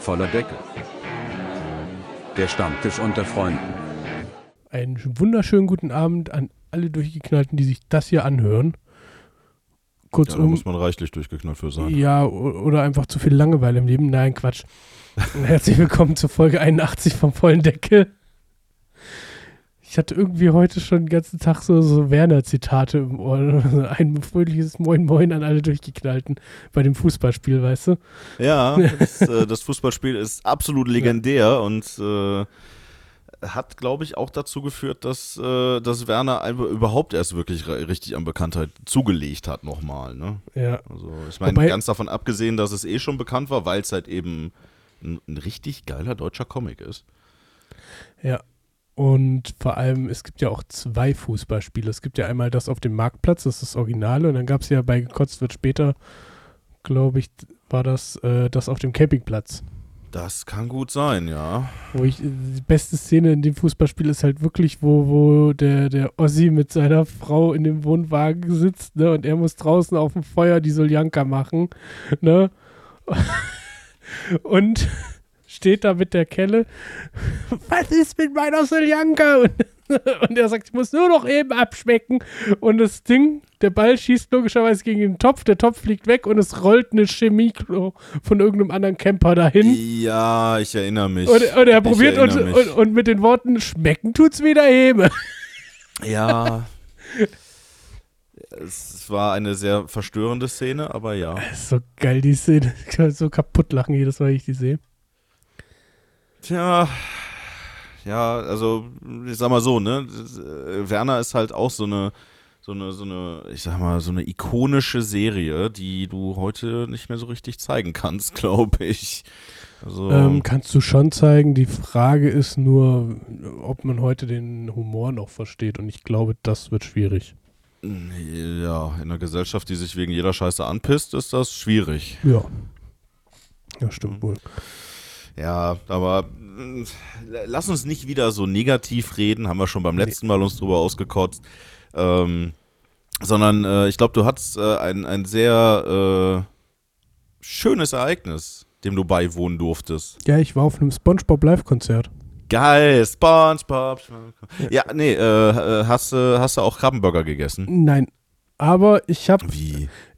voller Deckel. Der Stammtisch unter Freunden. Einen wunderschönen guten Abend an alle Durchgeknallten, die sich das hier anhören. Ja, da Kurzum, muss man reichlich durchgeknallt für sein. ja, oder einfach zu viel Langeweile im Leben. Nein, Quatsch. Herzlich willkommen zur Folge 81 vom vollen Deckel. Ich hatte irgendwie heute schon den ganzen Tag so, so Werner-Zitate im Ohr. Ein fröhliches Moin Moin an alle Durchgeknallten bei dem Fußballspiel, weißt du? Ja, das, äh, das Fußballspiel ist absolut legendär und äh, hat, glaube ich, auch dazu geführt, dass, äh, dass Werner überhaupt erst wirklich richtig an Bekanntheit zugelegt hat nochmal. Ne? Ja. Also ich meine, ganz davon abgesehen, dass es eh schon bekannt war, weil es halt eben ein, ein richtig geiler deutscher Comic ist. Ja. Und vor allem, es gibt ja auch zwei Fußballspiele. Es gibt ja einmal das auf dem Marktplatz, das ist das Originale. Und dann gab es ja bei Gekotzt wird später, glaube ich, war das äh, das auf dem Campingplatz. Das kann gut sein, ja. Wo ich, die beste Szene in dem Fußballspiel ist halt wirklich, wo, wo der, der Ossi mit seiner Frau in dem Wohnwagen sitzt, ne? Und er muss draußen auf dem Feuer die Soljanka machen, ne? Und steht da mit der Kelle. Was ist mit meiner Soljanka? Und, und er sagt, ich muss nur noch eben abschmecken. Und das Ding, der Ball schießt logischerweise gegen den Topf, der Topf fliegt weg und es rollt eine Chemie von irgendeinem anderen Camper dahin. Ja, ich erinnere mich. Und, und er probiert und, und, und mit den Worten, schmecken tut's wieder hebe. Ja. es war eine sehr verstörende Szene, aber ja. So geil, die Szene. Ich kann so kaputt lachen jedes Mal, wenn ich die sehe. Tja, ja, also ich sag mal so, ne, Werner ist halt auch so eine, so eine, so eine, ich sag mal, so eine ikonische Serie, die du heute nicht mehr so richtig zeigen kannst, glaube ich. Also, Ähm, kannst du schon zeigen. Die Frage ist nur, ob man heute den Humor noch versteht. Und ich glaube, das wird schwierig. ja, in einer Gesellschaft, die sich wegen jeder Scheiße anpisst, ist das schwierig. Ja. Ja, stimmt wohl. Ja, aber mm, lass uns nicht wieder so negativ reden, haben wir schon beim letzten Mal uns drüber ausgekotzt. Ähm, sondern äh, ich glaube, du hattest äh, ein, ein sehr äh, schönes Ereignis, dem du beiwohnen durftest. Ja, ich war auf einem Spongebob Live-Konzert. Geil, SpongeBob. Ja, nee, äh, äh, hast, du hast du auch Krabbenburger gegessen? Nein. Aber ich habe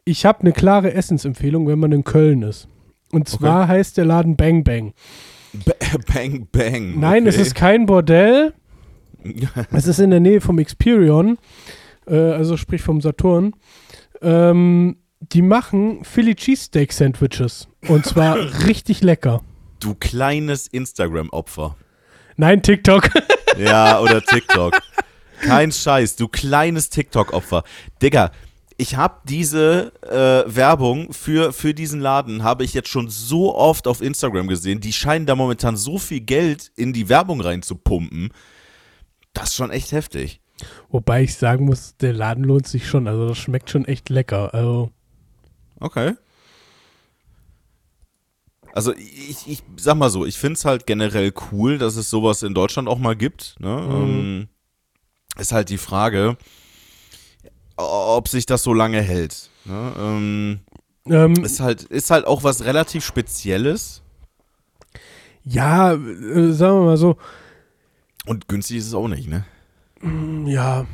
ich hab eine klare Essensempfehlung, wenn man in Köln ist. Und zwar heißt der Laden Bang Bang. Ba- Bang, bang. Nein, es okay. ist kein Bordell. Es ist in der Nähe vom Experion, äh, also sprich vom Saturn. Ähm, die machen Philly Cheesesteak Sandwiches. Und zwar richtig lecker. Du kleines Instagram-Opfer. Nein, TikTok. Ja, oder TikTok. Kein Scheiß, du kleines TikTok-Opfer. Digga, ich habe diese äh, Werbung für, für diesen Laden, habe ich jetzt schon so oft auf Instagram gesehen. Die scheinen da momentan so viel Geld in die Werbung reinzupumpen. Das ist schon echt heftig. Wobei ich sagen muss, der Laden lohnt sich schon. Also das schmeckt schon echt lecker. Also Okay. Also ich, ich sag mal so, ich finde es halt generell cool, dass es sowas in Deutschland auch mal gibt. Ne? Ähm, ist halt die Frage, ob sich das so lange hält. Ne? Ähm, ähm, ist, halt, ist halt auch was relativ Spezielles ja, äh, sagen wir mal so, und günstig ist es auch nicht, ne? mm, ja,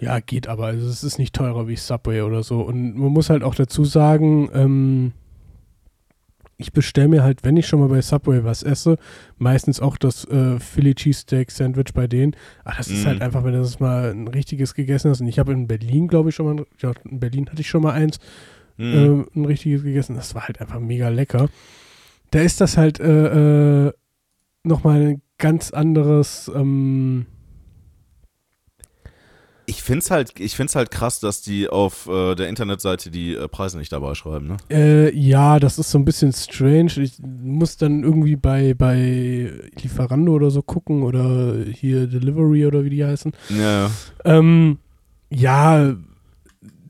ja, geht aber. Also es ist nicht teurer wie Subway oder so. Und man muss halt auch dazu sagen, ähm, ich bestelle mir halt, wenn ich schon mal bei Subway was esse, meistens auch das äh, Philly Cheesesteak Sandwich bei denen. Aber das ist Mhm. halt einfach, wenn du das mal ein richtiges gegessen hast. Und ich habe in Berlin, glaube ich, schon mal, ja, in Berlin hatte ich schon mal eins, Mhm. äh, ein richtiges gegessen. Das war halt einfach mega lecker. Da ist das halt äh, äh, nochmal ein ganz anderes, ähm, ich finde es halt, ich find's halt krass, dass die auf äh, der Internetseite die äh, Preise nicht dabei schreiben, ne? Äh, ja, das ist so ein bisschen strange. Ich muss dann irgendwie bei, bei Lieferando oder so gucken oder hier Delivery oder wie die heißen. Ja, Ähm, ja,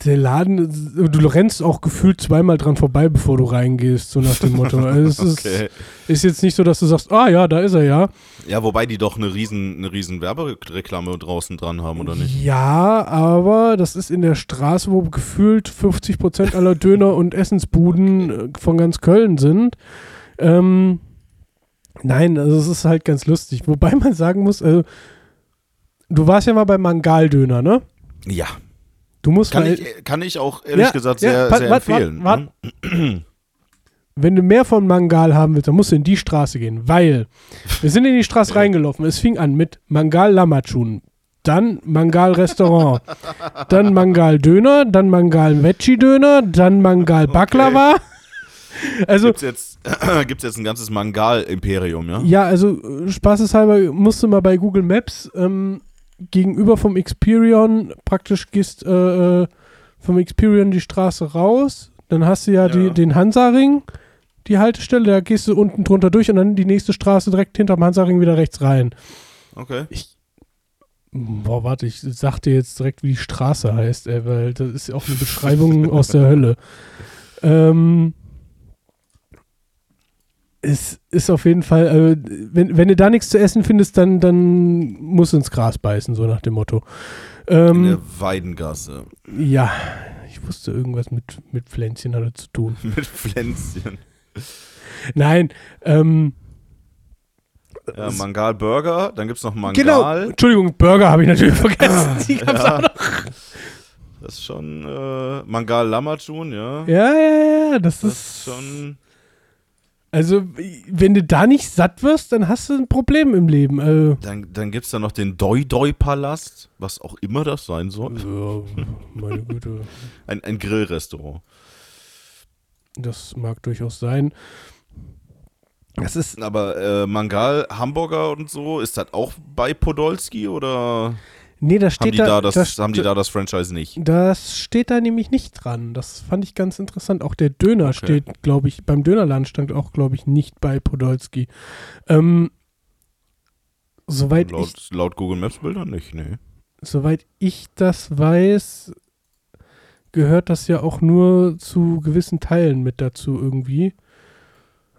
der Laden, du rennst auch gefühlt zweimal dran vorbei, bevor du reingehst, so nach dem Motto. Also es okay. ist, ist jetzt nicht so, dass du sagst, ah ja, da ist er ja. Ja, wobei die doch eine riesen, eine riesen Werbereklame draußen dran haben, oder nicht? Ja, aber das ist in der Straße, wo gefühlt 50% aller Döner- und Essensbuden äh, von ganz Köln sind. Ähm, Nein, also es ist halt ganz lustig. Wobei man sagen muss, also, du warst ja mal beim Mangaldöner, ne? Ja. Du musst Kann mal, ich, kann ich auch ehrlich Ja, gesagt ja, sehr, wart- sehr wart- empfehlen. wart- wenn du mehr von Mangal haben willst, dann musst du in die Straße gehen, weil wir sind in die Straße reingelaufen. Es fing an mit Mangal Lamachun, dann Mangal Restaurant, dann Mangal Döner, dann Mangal Veggie Döner, dann Mangal Baklava. Also Gibt's jetzt, gibt's jetzt ein ganzes Mangal-Imperium, ja? Ja, also äh, spaßeshalber musst du mal bei Google Maps ähm, gegenüber vom Experion praktisch gehst äh, äh, vom Experion die Straße raus, dann hast du ja, Die, Ja. den Hansaring, die Haltestelle, da gehst du unten drunter durch und dann die nächste Straße direkt hinterm Hansaring wieder rechts rein. Okay. Boah, warte, ich sag dir jetzt direkt, wie die Straße heißt, ey, weil das ist ja auch eine Beschreibung aus der Hölle. Ähm, es ist auf jeden Fall, äh, wenn, wenn du da nichts zu essen findest, dann, dann musst du ins Gras beißen, so nach dem Motto. In Ähm, der Weidengasse. ja, ich wusste, irgendwas mit, mit Pflänzchen hatte zu tun. Mit Pflänzchen. Nein, ähm, Ja, Mangal Burger, dann gibt's noch Mangal. genau, Entschuldigung, Burger habe ich natürlich vergessen. Die gab's Ja. auch noch. Das ist schon äh, Mangal Lamachun, ja. Ja, ja, ja, das, Das ist ist schon. Also, wenn du da nicht satt wirst, dann hast du ein Problem im Leben. Äh, Dann, dann gibt's da noch den Doi Doi Palast, was auch immer das sein soll. ja, meine Güte, Ein, ein Grillrestaurant. das mag durchaus sein. Das ist, Aber äh, Mangal Hamburger und so, ist das auch bei Podolski oder nee, da haben steht die da, da, das, das, haben die da das Franchise nicht? das steht da nämlich nicht dran. Das fand ich ganz interessant. Auch der Döner Okay. steht, glaube ich, beim Dönerland stand auch, glaube ich, nicht bei Podolski. Ähm, soweit, ich, Laut, laut Google Maps Bildern nicht, nee. soweit ich das weiß, gehört das ja auch nur zu gewissen Teilen mit dazu irgendwie.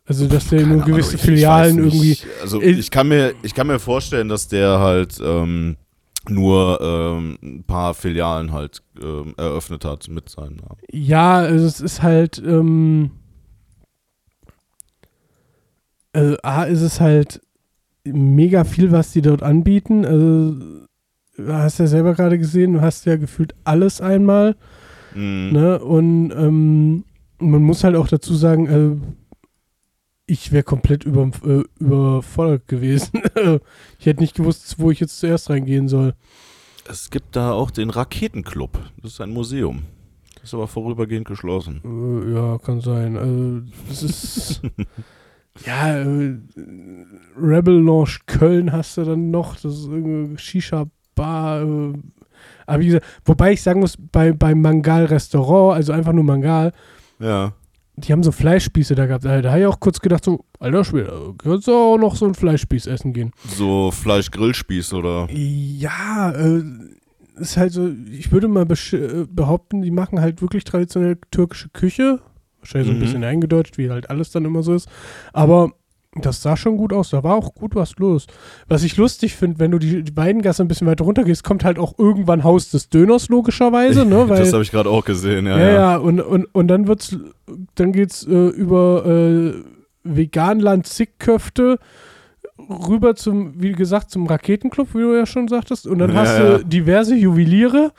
Also, dass der Keine nur Ahnung, gewisse ich- ich Filialen irgendwie. Also Ich- ich kann mir, ich kann mir vorstellen, dass der halt ähm, nur ähm, ein paar Filialen halt ähm, eröffnet hat mit seinem Namen. Ja, also es ist halt, ähm, äh, A, ist es halt mega viel, was die dort anbieten. Also, du hast ja selber gerade gesehen, du hast ja gefühlt alles einmal. Mhm. Ne? Und ähm, man muss halt auch dazu sagen, äh, ich wäre komplett über, äh, überfordert gewesen. ich hätte nicht gewusst, wo ich jetzt zuerst reingehen soll. Es gibt da auch den Raketenclub. Das ist ein Museum. Das ist aber vorübergehend geschlossen. Äh, ja, kann sein. Also, das ist. ja, äh, Rebel Lounge Köln hast du dann noch. Das ist irgendeine Shisha-Bar. Äh, aber wie gesagt, wobei ich sagen muss, bei, beim Mangal-Restaurant, also einfach nur Mangal, Ja. Die haben so Fleischspieße da gehabt. Da habe ich auch kurz gedacht, so, alter Schwede, kannst du auch noch so ein Fleischspieß essen gehen? So Fleisch-Grillspieß oder. Ja, äh, ist halt so, ich würde mal äh, behaupten, die machen halt wirklich traditionell türkische Küche. Wahrscheinlich so ein Mhm. bisschen eingedeutscht, wie halt alles dann immer so ist. Aber das sah schon gut aus. Da war auch gut was los. Was ich lustig finde, wenn du die, die Weidengasse ein bisschen weiter runter gehst, kommt halt auch irgendwann Haus des Döners, logischerweise, ne? Weil, das habe ich gerade auch gesehen, ja. ja, ja. und, und, und dann wird's, dann geht's äh, über äh, Veganland Zickköfte rüber zum, wie gesagt, zum Raketenclub, wie du ja schon sagtest. Und dann Ja, hast ja. du diverse Juweliere.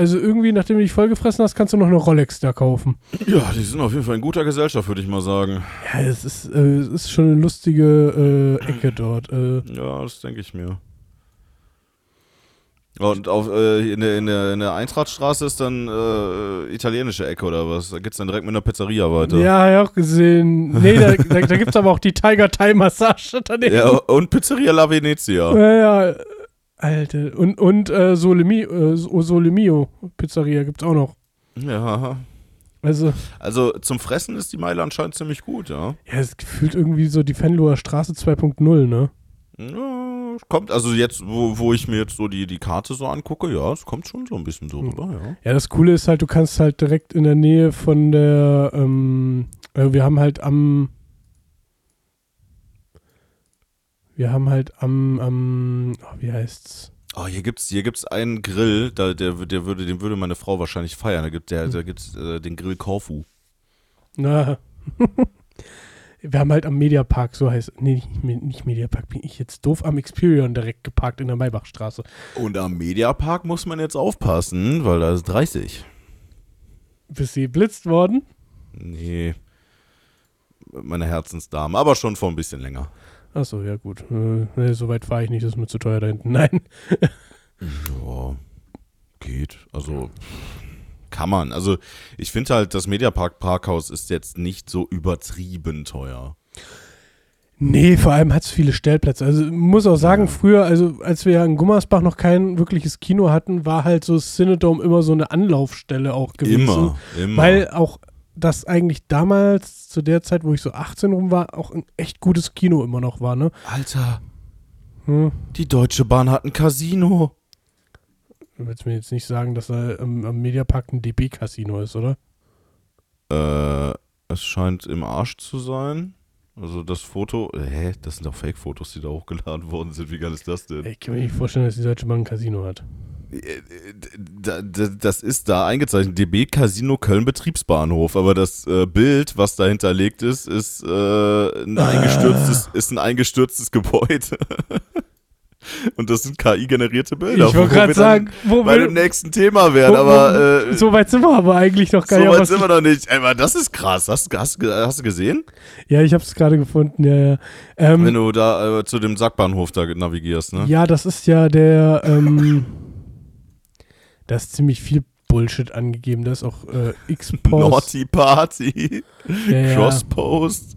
Also irgendwie, nachdem du dich vollgefressen hast, kannst du noch eine Rolex da kaufen. Ja, die sind auf jeden Fall in guter Gesellschaft, würde ich mal sagen. Ja, es ist, äh, es ist schon eine lustige äh, Ecke dort. Äh, Ja, das denke ich mir. Und auf, äh, in, der, in, der, in der Eintrachtstraße ist dann äh, italienische Ecke oder was? Da geht's dann direkt mit einer Pizzeria weiter. ja, habe ich auch gesehen. Nee, da, da, da gibt es aber auch die Tiger Thai Massage daneben. Ja, und Pizzeria La Venezia. Ja, ja. Alter. Und, und äh, Solemi, äh, Solemio Pizzeria gibt's auch noch. Ja. Also, Also zum Fressen ist die Meile anscheinend ziemlich gut, ja. ja, es gefühlt irgendwie so die Fenloher Straße 2.0, ne? Ja, kommt, also jetzt, wo, wo ich mir jetzt so die, die Karte so angucke, ja, es kommt schon so ein bisschen so rüber, ja. Ja, das Coole ist halt, du kannst halt direkt in der Nähe von der, ähm, äh, wir haben halt am, wir haben halt am, am, oh, wie heißt's? Oh, hier gibt's, hier gibt's einen Grill, da, der, der würde, den würde meine Frau wahrscheinlich feiern. Da gibt der, da gibt's äh, den Grill Korfu. Na. Wir haben halt am Mediapark, so heißt, nee, nicht, nicht Mediapark, bin ich jetzt doof, am Experion direkt geparkt in der Maybachstraße. Und am Mediapark muss man jetzt aufpassen, weil da ist 30. Bist du geblitzt worden? Nee. Meine Herzensdame, aber schon vor ein bisschen länger. Achso, ja gut. Äh, nee, so weit fahre ich nicht, das ist mir zu teuer da hinten. Nein. Ja, geht. Also kann man. Also ich finde halt, das Mediapark Parkhaus ist jetzt nicht so übertrieben teuer. Nee, vor allem hat es viele Stellplätze. Also ich muss auch sagen, Ja. früher, also als wir ja in Gummersbach noch kein wirkliches Kino hatten, war halt so Cinedome immer so eine Anlaufstelle auch gewesen. Immer, immer. Weil auch das eigentlich damals, zu der Zeit, wo ich so 18 rum war, auch ein echt gutes Kino immer noch war, ne? Alter, Hm. die Deutsche Bahn hat ein Casino. Du willst mir jetzt nicht sagen, dass da am, am Mediapark ein DB-Casino ist, oder? Äh, es scheint im Arsch zu sein. Also das Foto, hä, das sind doch Fake-Fotos, die da hochgeladen worden sind. Wie geil ist das denn? Ich kann mir nicht vorstellen, dass die Deutsche Bank ein Casino hat. Da- da- Das ist da eingezeichnet, DB Casino Köln Betriebsbahnhof, aber das äh, Bild, was da hinterlegt ist, ist, äh, ein, Ah. eingestürztes, ist ein eingestürztes Gebäude. Und das sind KI-generierte Bilder. ich wollte wo gerade sagen, wo bei wir, dem nächsten Thema wären, wo, aber wo, äh, so weit sind wir aber eigentlich noch gar so nicht. weit was- sind wir noch nicht. Ey, aber das ist krass. Hast, hast, hast du gesehen? Ja, ich habe es gerade gefunden, ja, ja. Ähm, Wenn du da äh, zu dem Sackbahnhof da navigierst, ne? Ja, das ist ja der, ähm, da ist ziemlich viel Bullshit angegeben. Da ist auch äh, X-Post, Naughty Party, ja, Crosspost.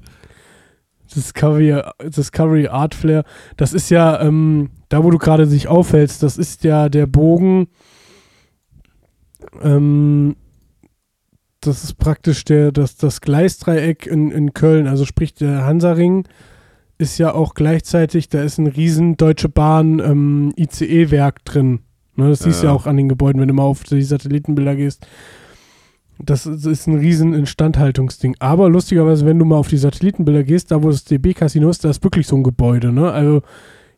Discovery, Discovery Art Flair. Das ist ja, ähm, da wo du gerade dich aufhältst, das ist ja der Bogen, ähm, das ist praktisch der, das, das Gleisdreieck in, in Köln, also sprich der Hansaring ist ja auch gleichzeitig, da ist ein riesen Deutsche Bahn ähm, ICE-Werk drin. Ne, das siehst du ja Ja. auch an den Gebäuden, wenn du mal auf die Satellitenbilder gehst. Das ist ein riesen Instandhaltungsding. Aber lustigerweise, wenn du mal auf die Satellitenbilder gehst, da wo das DB-Casino ist, da ist wirklich so ein Gebäude, ne? Also,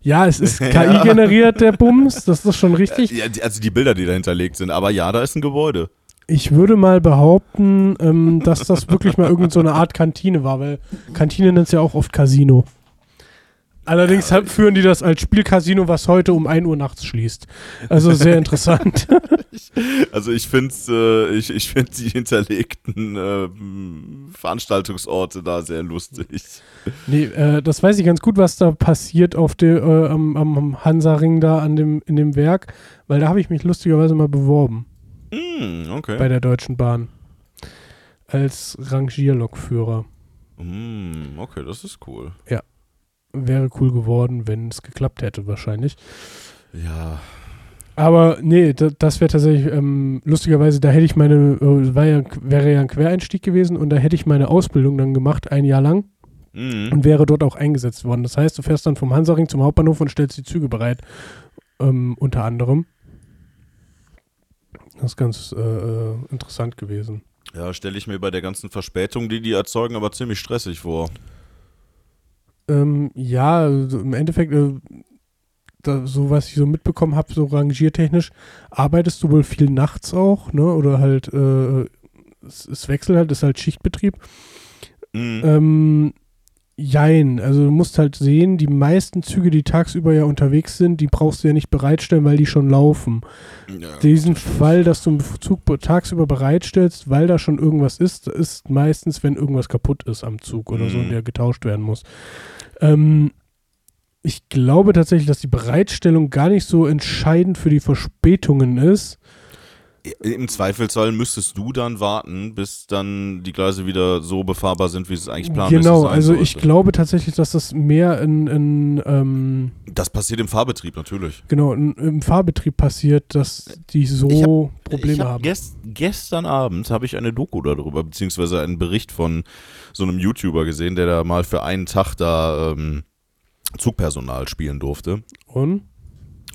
ja, es ist. KI-generiert, der Bums, das ist schon richtig. Ja, also die Bilder, die da hinterlegt sind. Aber ja, da ist ein Gebäude. Ich würde mal behaupten, ähm, dass das wirklich mal irgend so eine Art Kantine war, weil Kantine nennt es ja auch oft Casino. Allerdings halt führen die das als Spielcasino, was heute um 1 Uhr nachts schließt. Also sehr interessant. Also ich finde äh, ich, ich find die hinterlegten äh, Veranstaltungsorte da sehr lustig. nee, äh, das weiß ich ganz gut, was da passiert auf der, äh, am, am, Hansaring da an dem, in dem Werk, weil da habe ich mich lustigerweise mal beworben Hm, okay. bei der Deutschen Bahn. Als Rangierlokführer. Hm, okay, das ist cool. Wäre cool geworden, wenn es geklappt hätte, wahrscheinlich. Ja, Aber nee, da, das wäre tatsächlich, ähm, lustigerweise, da hätte ich meine, äh, war ja, wäre ja ein Quereinstieg gewesen und da hätte ich meine Ausbildung dann gemacht, ein Jahr lang, mhm. und wäre dort auch eingesetzt worden. Das heißt, du fährst dann vom Hansaring zum Hauptbahnhof und stellst die Züge bereit, ähm, unter anderem. Das ist ganz äh, äh, interessant gewesen. ja stelle ich mir bei der ganzen Verspätung, die die erzeugen, aber ziemlich stressig vor. Ähm, ja, also im Endeffekt, äh, da, so was ich so mitbekommen habe, so rangiertechnisch, arbeitest du wohl viel nachts auch, ne? Oder halt, äh, es, es wechselt halt, ist halt Schichtbetrieb. Mhm. Ähm, jein, also du musst halt sehen, die meisten Züge, die tagsüber ja unterwegs sind, die brauchst du ja nicht bereitstellen, weil die schon laufen. ja, Diesen Fall, dass du einen Zug be- tagsüber bereitstellst, weil da schon irgendwas ist, ist meistens, wenn irgendwas kaputt ist am Zug oder so, Mhm. der getauscht werden muss. Ähm, ich glaube tatsächlich, dass die Bereitstellung gar nicht so entscheidend für die Verspätungen ist. Im Zweifelsfall müsstest du dann warten, bis dann die Gleise wieder so befahrbar sind, wie es eigentlich planmäßig genau, sein also ich glaube tatsächlich, dass das mehr in, in ähm, Das passiert im Fahrbetrieb natürlich. genau, in, im Fahrbetrieb passiert, dass die so hab- Probleme hab haben. Gest, gestern Abend habe ich eine Doku darüber, beziehungsweise einen Bericht von so einem YouTuber gesehen, der da mal für einen Tag da ähm, Zugpersonal spielen durfte. Und?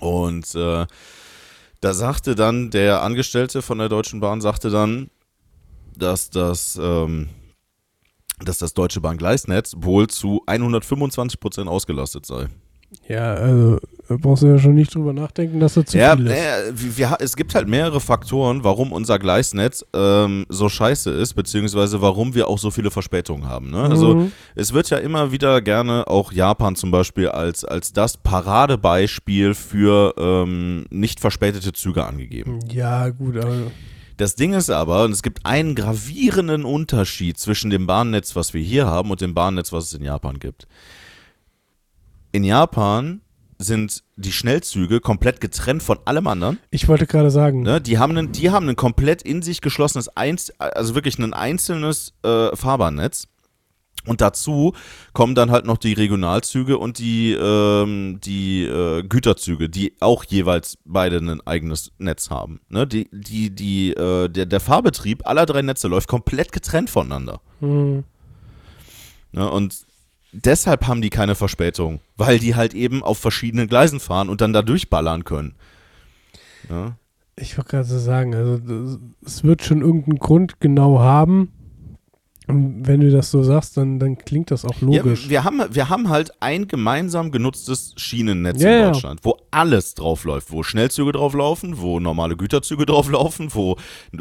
Und äh, da sagte dann der Angestellte von der Deutschen Bahn, sagte dann, dass das, ähm, dass das Deutsche Bahn Gleisnetz wohl zu 125 Prozent ausgelastet sei. Ja, also Da brauchst du ja schon nicht drüber nachdenken, dass er zu Ja, viel ist. äh, wir, es gibt halt mehrere Faktoren, warum unser Gleisnetz ähm, so scheiße ist, beziehungsweise warum wir auch so viele Verspätungen haben. Ne? Also Mhm. es wird ja immer wieder gerne auch Japan zum Beispiel als, als das Paradebeispiel für ähm, nicht verspätete Züge angegeben. Ja, gut, aber Das Ding ist aber, und es gibt einen gravierenden Unterschied zwischen dem Bahnnetz, was wir hier haben, und dem Bahnnetz, was es in Japan gibt. In Japan sind die Schnellzüge komplett getrennt von allem anderen. ich wollte gerade sagen, Ne? Die, haben einen, die haben ein komplett in sich geschlossenes, Einz also wirklich ein einzelnes äh, Fahrbahnnetz. Und dazu kommen dann halt noch die Regionalzüge und die, ähm, die äh, Güterzüge, die auch jeweils beide ein eigenes Netz haben. Ne? Die, die, die, äh, der, der Fahrbetrieb aller drei Netze läuft komplett getrennt voneinander. hm, Ne? Und deshalb haben die keine Verspätung, weil die halt eben auf verschiedenen Gleisen fahren und dann da durchballern können. Ne? ich wollte gerade so sagen, also es wird schon irgendeinen Grund genau haben. Und wenn du das so sagst, dann, dann klingt das auch logisch. Ja, wir, haben, wir haben halt ein gemeinsam genutztes Schienennetz Ja, in ja. Deutschland, wo alles drauf läuft, wo Schnellzüge drauf laufen, wo normale Güterzüge drauf laufen, wo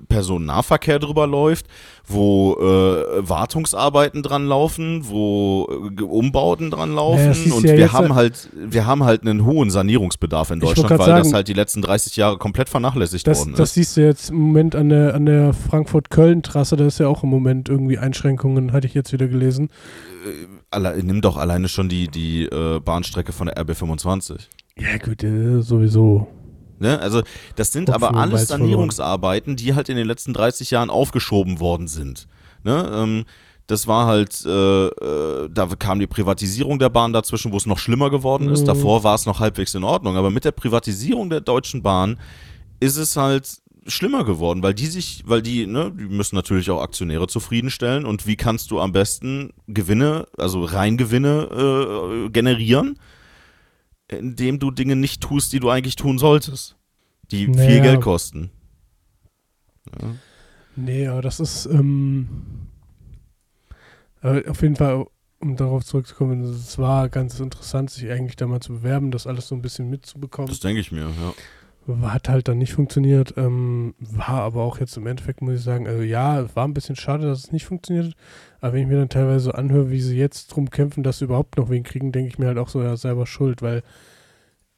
Personennahverkehr drüber läuft, wo äh, Wartungsarbeiten dran laufen, wo äh, Umbauten dran laufen das ist und ja wir haben halt wir haben halt einen hohen Sanierungsbedarf in Deutschland, weil das sagen- halt die letzten 30 Jahre komplett vernachlässigt das, worden das ist. siehst du jetzt im Moment an der, an der Frankfurt-Köln-Trasse, da ist ja auch im Moment irgendwie Einschränkungen, hatte ich jetzt wieder gelesen. Alle, nimm doch alleine schon die, die äh, Bahnstrecke von der RB25. Ja, gut, äh, sowieso. Ne? Also das sind aber alles. Sanierungsarbeiten, die halt in den letzten 30 Jahren aufgeschoben worden sind. Ne? Ähm, das war halt, äh, äh, da kam die Privatisierung der Bahn dazwischen, wo es noch schlimmer geworden ist. Mhm. Davor war es noch halbwegs in Ordnung. Aber mit der Privatisierung der Deutschen Bahn ist es halt schlimmer geworden, weil die sich, weil die, ne, die müssen natürlich auch Aktionäre zufriedenstellen und wie kannst du am besten Gewinne, also Reingewinne äh, generieren, indem du Dinge nicht tust, die du eigentlich tun solltest, die viel Naja. Geld kosten. Nee, aber das ist ähm, auf jeden Fall, um darauf zurückzukommen, es war ganz interessant, sich eigentlich da mal zu bewerben, das alles so ein bisschen mitzubekommen. Das denke ich mir, ja. Hat halt dann nicht funktioniert, ähm, war aber auch jetzt im Endeffekt, muss ich sagen, also ja, es war ein bisschen schade, dass es nicht funktioniert hat, aber wenn ich mir dann teilweise so anhöre, wie sie jetzt drum kämpfen, dass sie überhaupt noch wen kriegen, denke ich mir halt auch so, ja, selber schuld, weil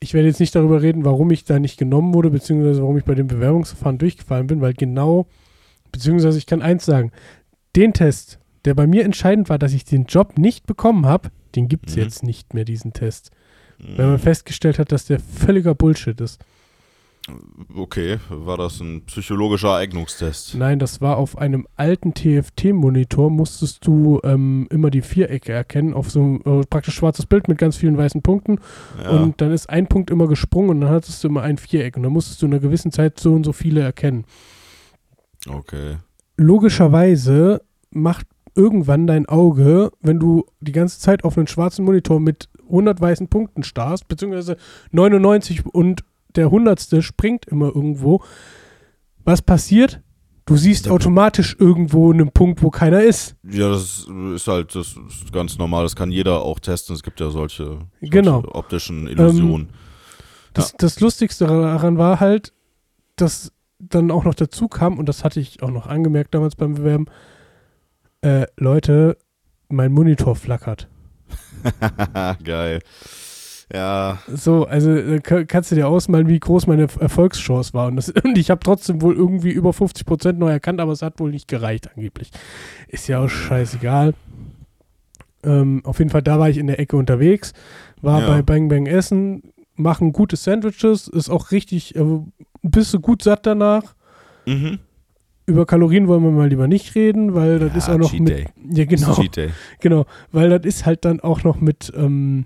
ich werde jetzt nicht darüber reden, warum ich da nicht genommen wurde, beziehungsweise warum ich bei dem Bewerbungsverfahren durchgefallen bin, weil genau, beziehungsweise ich kann eins sagen, den Test, der bei mir entscheidend war, dass ich den Job nicht bekommen habe, den gibt es Mhm. jetzt nicht mehr, diesen Test. Weil man festgestellt hat, dass der völliger Bullshit ist. Okay, war das ein psychologischer Eignungstest? Nein, das war auf einem alten TFT-Monitor, musstest du ähm, immer die Vierecke erkennen, auf so einem äh, praktisch schwarzes Bild mit ganz vielen weißen Punkten. Ja. Und dann ist ein Punkt immer gesprungen und dann hattest du immer ein Viereck. Und dann musstest du in einer gewissen Zeit so und so viele erkennen. okay. Logischerweise macht irgendwann dein Auge, wenn du die ganze Zeit auf einen schwarzen Monitor mit 100 weißen Punkten starrst, beziehungsweise 99 und der hundertste springt immer irgendwo. Was passiert? Du siehst Der- automatisch irgendwo einen Punkt, wo keiner ist. Ja, das ist halt das ist ganz normal. Das kann jeder auch testen. Es gibt ja solche, solche Genau. Ähm, optischen Illusionen. Das, das Lustigste daran war halt, dass dann auch noch dazu kam, und das hatte ich auch noch angemerkt damals beim Bewerben, äh, Leute, mein Monitor flackert. Geil. Ja, So, also äh, ka- kannst du dir ausmalen, wie groß meine Erfolgschance war. Und, das, und ich habe trotzdem wohl irgendwie über 50% neu erkannt, aber es hat wohl nicht gereicht angeblich. Ist ja auch scheißegal. Ähm, auf jeden Fall, da war ich in der Ecke unterwegs, war Ja. bei Bang Bang Essen, machen gute Sandwiches, ist auch richtig, äh, bist du gut satt danach. mhm. Über Kalorien wollen wir mal lieber nicht reden, weil das Ja, ist auch noch Cheat mit. Day. Ja, genau. Cheat Day. Genau, weil das ist halt dann auch noch mit ähm,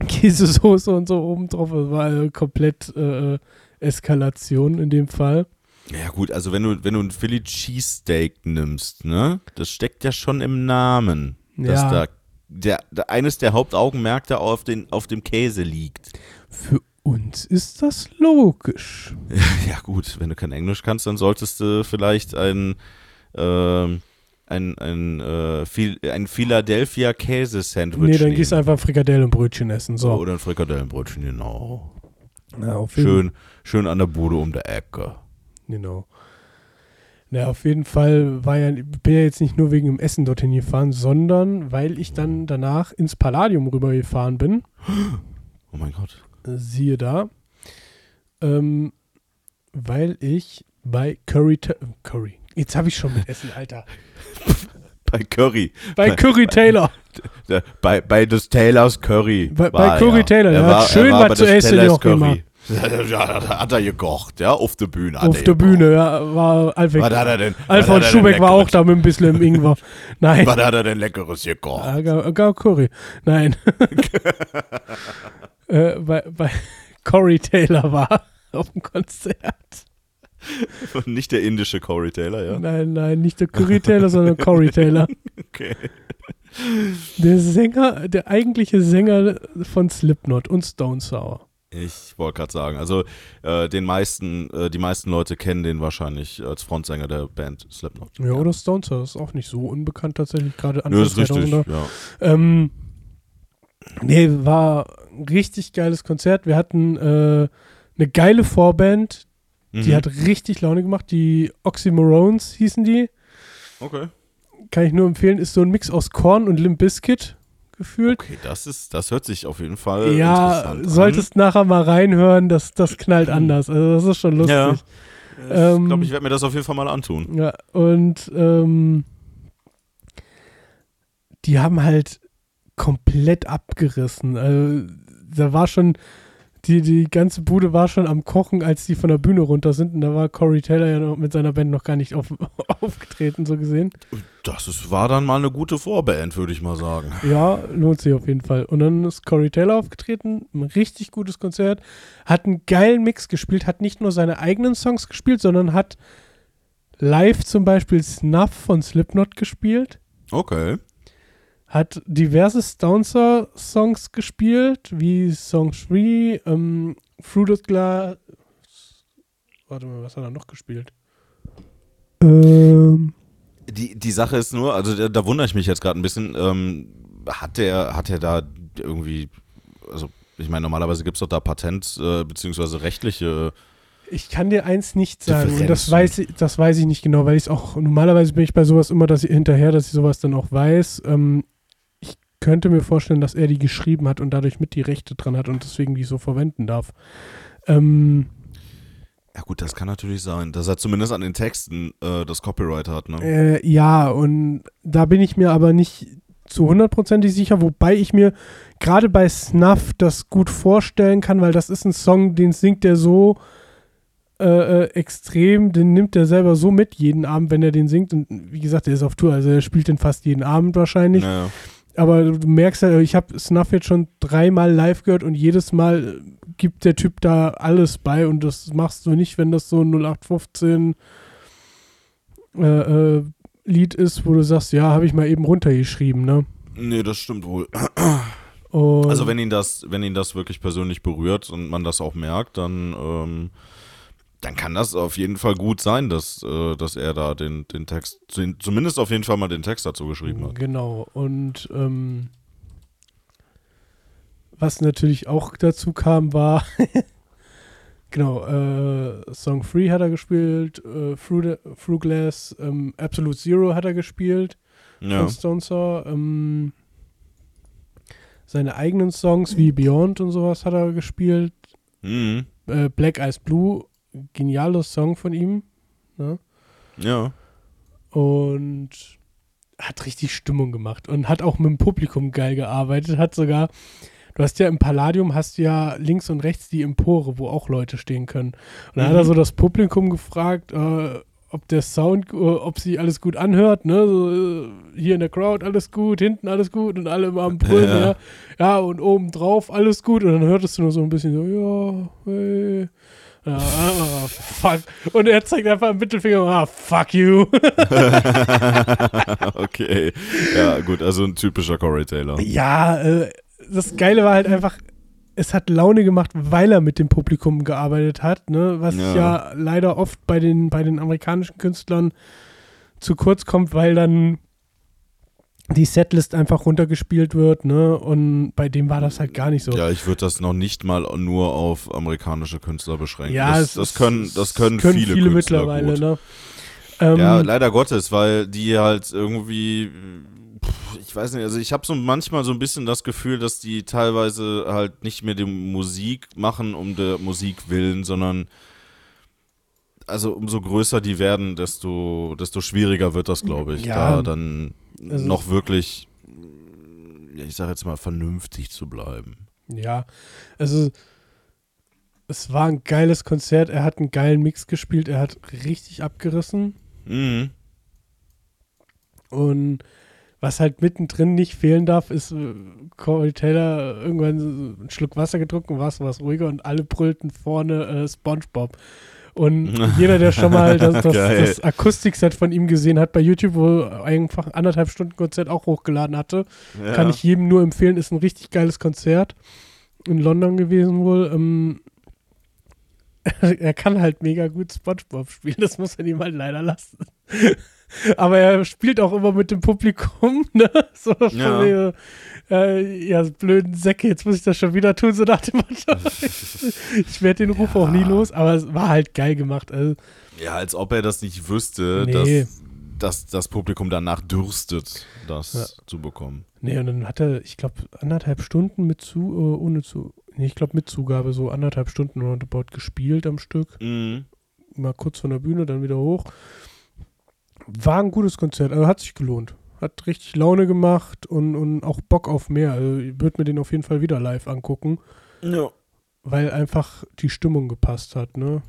Käsesoße und so oben drauf. Das war äh, komplett äh, Eskalation in dem Fall. Ja gut, also wenn du, wenn du ein Philly Cheesesteak nimmst, ne, das steckt ja schon im Namen, dass Ja. da der, der, eines der Hauptaugenmerkte auf, den, auf dem Käse liegt. Für uns ist das logisch. Ja gut, wenn du kein Englisch kannst, dann solltest du vielleicht ein, ähm, ein, ein, äh, Phil- ein Philadelphia Käse-Sandwich Nee, dann nehmen. gehst du einfach Frikadellen und Brötchen essen. So. Oder ein Frikadellenbrötchen, genau. Ja, Schön, schön an der Bude um der Ecke. Genau. Na, auf jeden Fall war ja, bin ja jetzt nicht nur wegen dem Essen dorthin gefahren, sondern weil ich dann danach ins Palladium rübergefahren bin. Oh mein Gott. Siehe da. Ähm, weil ich bei Curry, Curry. Jetzt habe ich schon mit Essen, Alter. Bei Curry. Bei Curry Taylor. Bei, bei des Taylors Curry. Bei- bei Curry er. Taylor, Er der war, hat schön war was zu essen Taylors auch immer. Ja, da hat er gekocht, ja, auf der Bühne. Auf er der. Bühne, ja, war Alfred. Was hat er denn? Alfred Schubeck war auch da mit ein bisschen im Ingwer. Nein. Was hat er denn Leckeres gekocht? Gar, gar Curry. Nein. äh, bei, bei Corey Taylor war auf dem Konzert. Nicht der indische Corey Taylor, ja? Nein, nein, nicht der Curry Taylor, sondern Corey Taylor. Okay. Der Sänger, der eigentliche Sänger von Slipknot und Stone Sour. Ich wollte gerade sagen, also äh, den meisten, äh, die meisten Leute kennen den wahrscheinlich als Frontsänger der Band Slipknot. Ja, oder Stone Sour ist auch nicht so unbekannt tatsächlich, gerade Nö, Anfang ist richtig, 2000er. ja. Ähm, nee, war ein richtig geiles Konzert. Wir hatten äh, eine geile Vorband, die Mhm. hat richtig Laune gemacht. Die Oxymorons hießen die. Okay. Kann ich nur empfehlen, ist so ein Mix aus Korn und Limp Bizkit gefühlt. Okay, das ist, das hört sich auf jeden Fall ja, solltest nachher mal reinhören, das, das knallt Mhm. anders. Also das ist schon lustig. Ja. an. Ich ähm, glaube, ich werde mir das auf jeden Fall mal antun. Ja, und ähm, die haben halt komplett abgerissen. Also, da war schon, die, die ganze Bude war schon am Kochen, als die von der Bühne runter sind. Und da war Corey Taylor ja noch mit seiner Band noch gar nicht auf, aufgetreten, so gesehen. Das ist, war dann mal eine gute Vorband, würde ich mal sagen. Ja, lohnt sich auf jeden Fall. Und dann ist Corey Taylor aufgetreten, ein richtig gutes Konzert, hat einen geilen Mix gespielt, hat nicht nur seine eigenen Songs gespielt, sondern hat live zum Beispiel Snuff von Slipknot gespielt, Okay. Hat diverse Stouncer-Songs gespielt, wie Song 3, ähm, Fruited Glass. Warte mal, was hat er noch gespielt? Ähm, Die, die Sache ist nur, also da, da wundere ich mich jetzt gerade ein bisschen, ähm, hat der, hat der da irgendwie, also ich meine, normalerweise gibt es doch da Patent- äh, beziehungsweise rechtliche Ich kann dir eins nicht sagen und das weiß, ich, das weiß ich nicht genau, weil ich es auch, normalerweise bin ich bei sowas immer dass ich, hinterher, dass ich sowas dann auch weiß. Ähm, könnte mir vorstellen, dass er die geschrieben hat und dadurch mit die Rechte dran hat und deswegen die so verwenden darf. Ähm, Ja gut, das kann natürlich sein, dass er zumindest an den Texten äh, das Copyright hat, ne? äh, ja, und da bin ich mir aber nicht zu hundertprozentig sicher, wobei ich mir gerade bei Snuff das gut vorstellen kann, weil das ist ein Song, den singt er so äh, äh, extrem, den nimmt er selber so mit jeden Abend, wenn er den singt. Und wie gesagt, er ist auf Tour, also er spielt den fast jeden Abend wahrscheinlich. Naja. Aber du merkst ja, ich habe Snuff jetzt schon dreimal live gehört und jedes Mal gibt der Typ da alles bei und das machst du nicht, wenn das so ein 0815 äh, äh, Lied ist, wo du sagst, ja, habe ich mal eben runtergeschrieben, ne? Nee, das stimmt wohl. Und Also wenn ihn das, wenn ihn das wirklich persönlich berührt und man das auch merkt, dann, ähm, dann kann das auf jeden Fall gut sein, dass, äh, dass er da den, den Text, zumindest auf jeden Fall mal den Text dazu geschrieben hat. Genau. Und ähm, was natürlich auch dazu kam, war genau, äh, Song Free hat er gespielt, äh, Through, Through Glass, ähm, Absolute Zero hat er gespielt Ja. von Stone Sour. Ähm, seine eigenen Songs wie Beyond und sowas hat er gespielt. Mhm. Äh, Black Eyes Blue, genialer Song von ihm. Ne? Ja. und hat richtig Stimmung gemacht und hat auch mit dem Publikum geil gearbeitet, hat sogar, du hast ja im Palladium, hast ja links und rechts die Empore, wo auch Leute stehen können. Und dann hat er Mhm. so das Publikum gefragt, äh, ob der Sound, äh, ob sich alles gut anhört, ne, so, äh, hier in der Crowd alles gut, hinten alles gut und alle immer am Brüllen, Ja. ja. ja, und oben drauf alles gut und dann hörtest du nur so ein bisschen so, ja, hey, ah, fuck. Und er zeigt einfach im Mittelfinger, ah, fuck you. okay. Ja, gut, also ein typischer Corey Taylor. Ja, äh, das Geile war halt einfach, es hat Laune gemacht, weil er mit dem Publikum gearbeitet hat, ne? Was Ja. ja, leider oft bei den, bei den amerikanischen Künstlern zu kurz kommt, weil dann die Setlist einfach runtergespielt wird, ne? Und bei dem war das halt gar nicht so. Ja, ich würde das noch nicht mal nur auf amerikanische Künstler beschränken. Ja, das, das können, das können, können viele, viele Künstler mittlerweile, gut. ne? Ähm, Ja, leider Gottes, weil die halt irgendwie, ich weiß nicht, also ich habe so manchmal so ein bisschen das Gefühl, dass die teilweise halt nicht mehr die Musik machen um der Musik willen, sondern also umso größer die werden, desto, desto schwieriger wird das, glaube ich, Ja. da dann Also- noch wirklich, ich sage jetzt mal, vernünftig zu bleiben. Ja, also es war ein geiles Konzert. Er hat einen geilen Mix gespielt. Er hat richtig abgerissen. Mhm. Und was halt mittendrin nicht fehlen darf, ist äh, Corey Taylor irgendwann einen Schluck Wasser getrunken, war es was ruhiger und alle brüllten vorne äh, SpongeBob. Und jeder, der schon mal das, das, das Akustikset von ihm gesehen hat bei YouTube, wo er einfach anderthalb Stunden Konzert auch hochgeladen hatte, Ja. Kann ich jedem nur empfehlen, ist ein richtig geiles Konzert. In London gewesen wohl. Ähm, er kann halt mega gut Spongebob spielen, das muss man ihm halt leider lassen. Aber er spielt auch immer mit dem Publikum, ne? So Ja. wegen, äh, ja, blöden Säcke, jetzt muss ich das schon wieder tun, so nach dem Motto. ich werde den Ruf auch nie los, aber es war halt geil gemacht. Also, Ja, als ob er das nicht wüsste, Nee. dass, dass das Publikum danach dürstet, das Ja. zu bekommen. nee, und dann hat er, ich glaube, anderthalb Stunden mit zu, äh, ohne zu, nee, ich glaube mit Zugabe, so anderthalb Stunden roundabout gespielt am Stück. Mhm. mal kurz von der Bühne, dann wieder hoch. War ein gutes Konzert, also hat sich gelohnt. Hat richtig Laune gemacht und, und auch Bock auf mehr. Also ich würde mir den auf jeden Fall wieder live angucken, Ja. weil einfach die Stimmung gepasst hat, ne?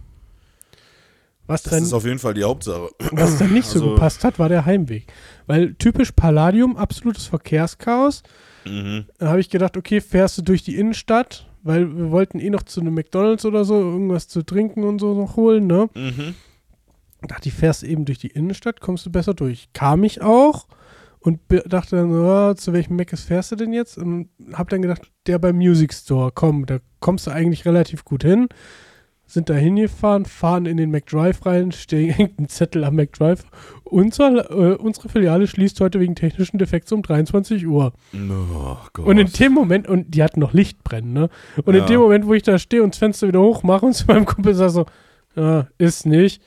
Was Das dann, ist auf jeden Fall die Hauptsache. was dann nicht so also- gepasst hat, war der Heimweg. Weil typisch Palladium, absolutes Verkehrschaos. Mhm. Da habe ich gedacht, okay, fährst du durch die Innenstadt, weil wir wollten eh noch zu einem McDonalds oder so irgendwas zu trinken und so noch holen, ne? Mhm. Dachte ich, fährst eben durch die Innenstadt, kommst du besser durch. Kam ich auch und dachte dann, so, ah, zu welchem Meckes fährst du denn jetzt? Und hab dann gedacht, der beim Music Store, komm, da kommst du eigentlich relativ gut hin. Sind da hingefahren, fahren in den McDrive rein, stehen, hängt ein Zettel am McDrive. Unser, äh, unsere Filiale schließt heute wegen technischen Defekts um 23 Uhr. Oh Gott. Und in dem Moment, und die hatten noch Licht brennen, ne? Und Ja. in dem Moment, wo ich da stehe und das Fenster wieder hochmache und zu meinem Kumpel sage so, ja, ist nicht,